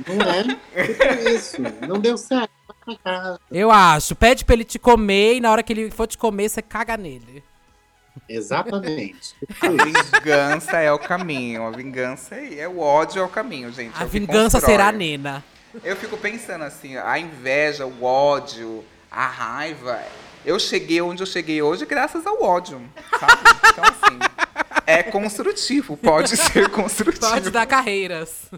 Não é? Tipo isso. Não deu certo. Vai pra casa. Eu acho. Pede pra ele te comer e na hora que ele for te comer, você caga nele. Exatamente. A vingança é o caminho. A vingança é, é o ódio é o caminho, gente. A É o que vingança será nena. Eu fico pensando assim, a inveja, o ódio, a raiva. Eu cheguei onde eu cheguei hoje graças ao ódio, sabe? Então, assim, é construtivo, pode ser construtivo. Pode dar carreiras.